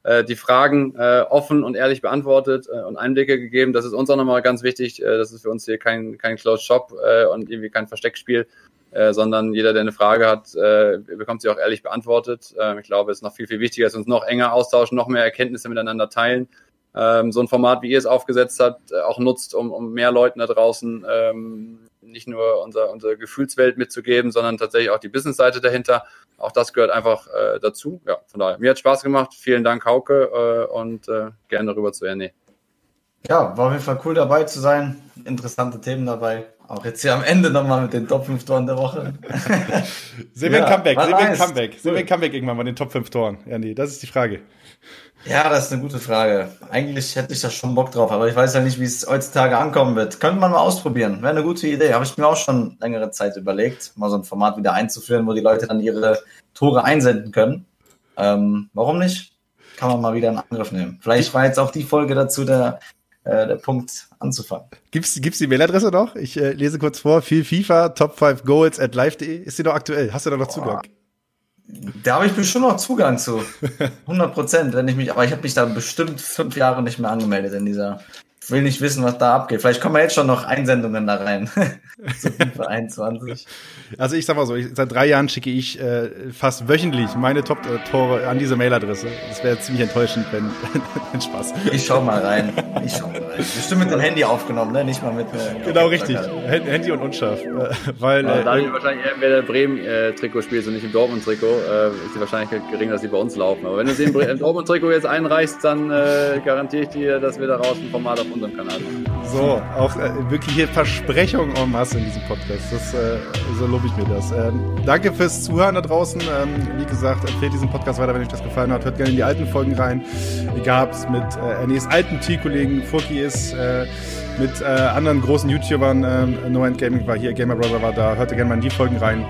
äh, die Fragen äh, offen und ehrlich beantwortet äh, und Einblicke gegeben. Das ist uns auch nochmal ganz wichtig. Äh, das ist für uns hier kein, kein Closed Shop äh, und irgendwie kein Versteckspiel äh, sondern jeder, der eine Frage hat, äh, bekommt sie auch ehrlich beantwortet. Äh, ich glaube, es ist noch viel, viel wichtiger, dass wir uns noch enger austauschen, noch mehr Erkenntnisse miteinander teilen. Ähm, so ein Format, wie ihr es aufgesetzt habt, äh, auch nutzt, um, um mehr Leuten da draußen ähm, nicht nur unser, unsere Gefühlswelt mitzugeben, sondern tatsächlich auch die Businessseite dahinter. Auch das gehört einfach äh, dazu. Ja, von daher, mir hat Spaß gemacht. Vielen Dank, Hauke, äh, und gerne rüber zu Erne. Ja, war auf jeden Fall cool dabei zu sein. Interessante Themen dabei. Auch jetzt hier am Ende nochmal mit den Top 5 Toren der Woche. sehen wir ein Comeback, sehen wir ein Comeback. Sehen wir ein Comeback irgendwann mal den Top 5 Toren. Ja, nee, das ist die Frage. Ja, das ist eine gute Frage. Eigentlich hätte ich da schon Bock drauf, aber ich weiß ja nicht, wie es heutzutage ankommen wird. Könnte man mal ausprobieren. Wäre eine gute Idee. Habe ich mir auch schon längere Zeit überlegt, mal so ein Format wieder einzuführen, wo die Leute dann ihre Tore einsenden können. Ähm, warum nicht? Kann man mal wieder in Angriff nehmen. Vielleicht war jetzt auch die Folge dazu der, der Punkt anzufangen. Gibt's, gibt's die Mailadresse noch? Ich äh, lese kurz vor. Viel FIFA, Top 5 Goals at live.de. Ist die noch aktuell? Hast du da noch Zugang? Da habe ich bestimmt noch Zugang zu. 100 Prozent, wenn ich mich, aber ich habe mich da bestimmt fünf Jahre nicht mehr angemeldet in dieser will nicht wissen, was da abgeht. Vielleicht kommen ja jetzt schon noch Einsendungen da rein. Zu FIFA 21. Also ich sag mal so, ich, seit drei Jahren schicke ich äh, fast wöchentlich meine Top-Tore an diese Mailadresse. Das wäre ziemlich enttäuschend, wenn, wenn Spaß. Ich schau mal rein. Ich schau mal rein. Bestimmt mit dem Handy aufgenommen, ne? Nicht mal mit. Äh, genau, richtig. Handy und unscharf. Äh, weil, ja, da äh, wahrscheinlich eher, wer der Bremen-Trikot spielt und nicht im Dortmund-Trikot, äh, ist die Wahrscheinlichkeit gering, dass sie bei uns laufen. Aber wenn du sie im, im Dortmund-Trikot jetzt einreichst, dann äh, garantiere ich dir, dass wir daraus ein Format auf unserem Kanal. So, auch äh, wirklich hier Versprechungen en masse in diesem Podcast. Das, äh, so lobe ich mir das. Ähm, danke fürs Zuhören da draußen. Ähm, wie gesagt, empfehlt diesen Podcast weiter, wenn euch das gefallen hat. Hört gerne in die alten Folgen rein. Egal, ob es mit äh, Ernest alten Teamkollegen Furki ist, äh, mit äh, anderen großen YouTubern. Äh, no End Gaming war hier, Gamer Brother war da. Hört gerne mal in die Folgen rein.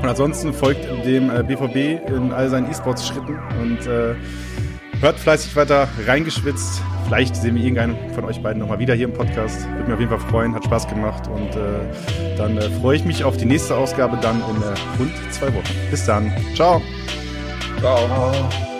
Und ansonsten folgt dem äh, BVB in all seinen E-Sports-Schritten und äh, hört fleißig weiter reingeschwitzt. Vielleicht sehen wir irgendeinen von euch beiden nochmal wieder hier im Podcast. Würde mich auf jeden Fall freuen, hat Spaß gemacht und äh, dann äh, freue ich mich auf die nächste Ausgabe dann in äh, rund zwei Wochen. Bis dann. Ciao. Ciao. Ciao.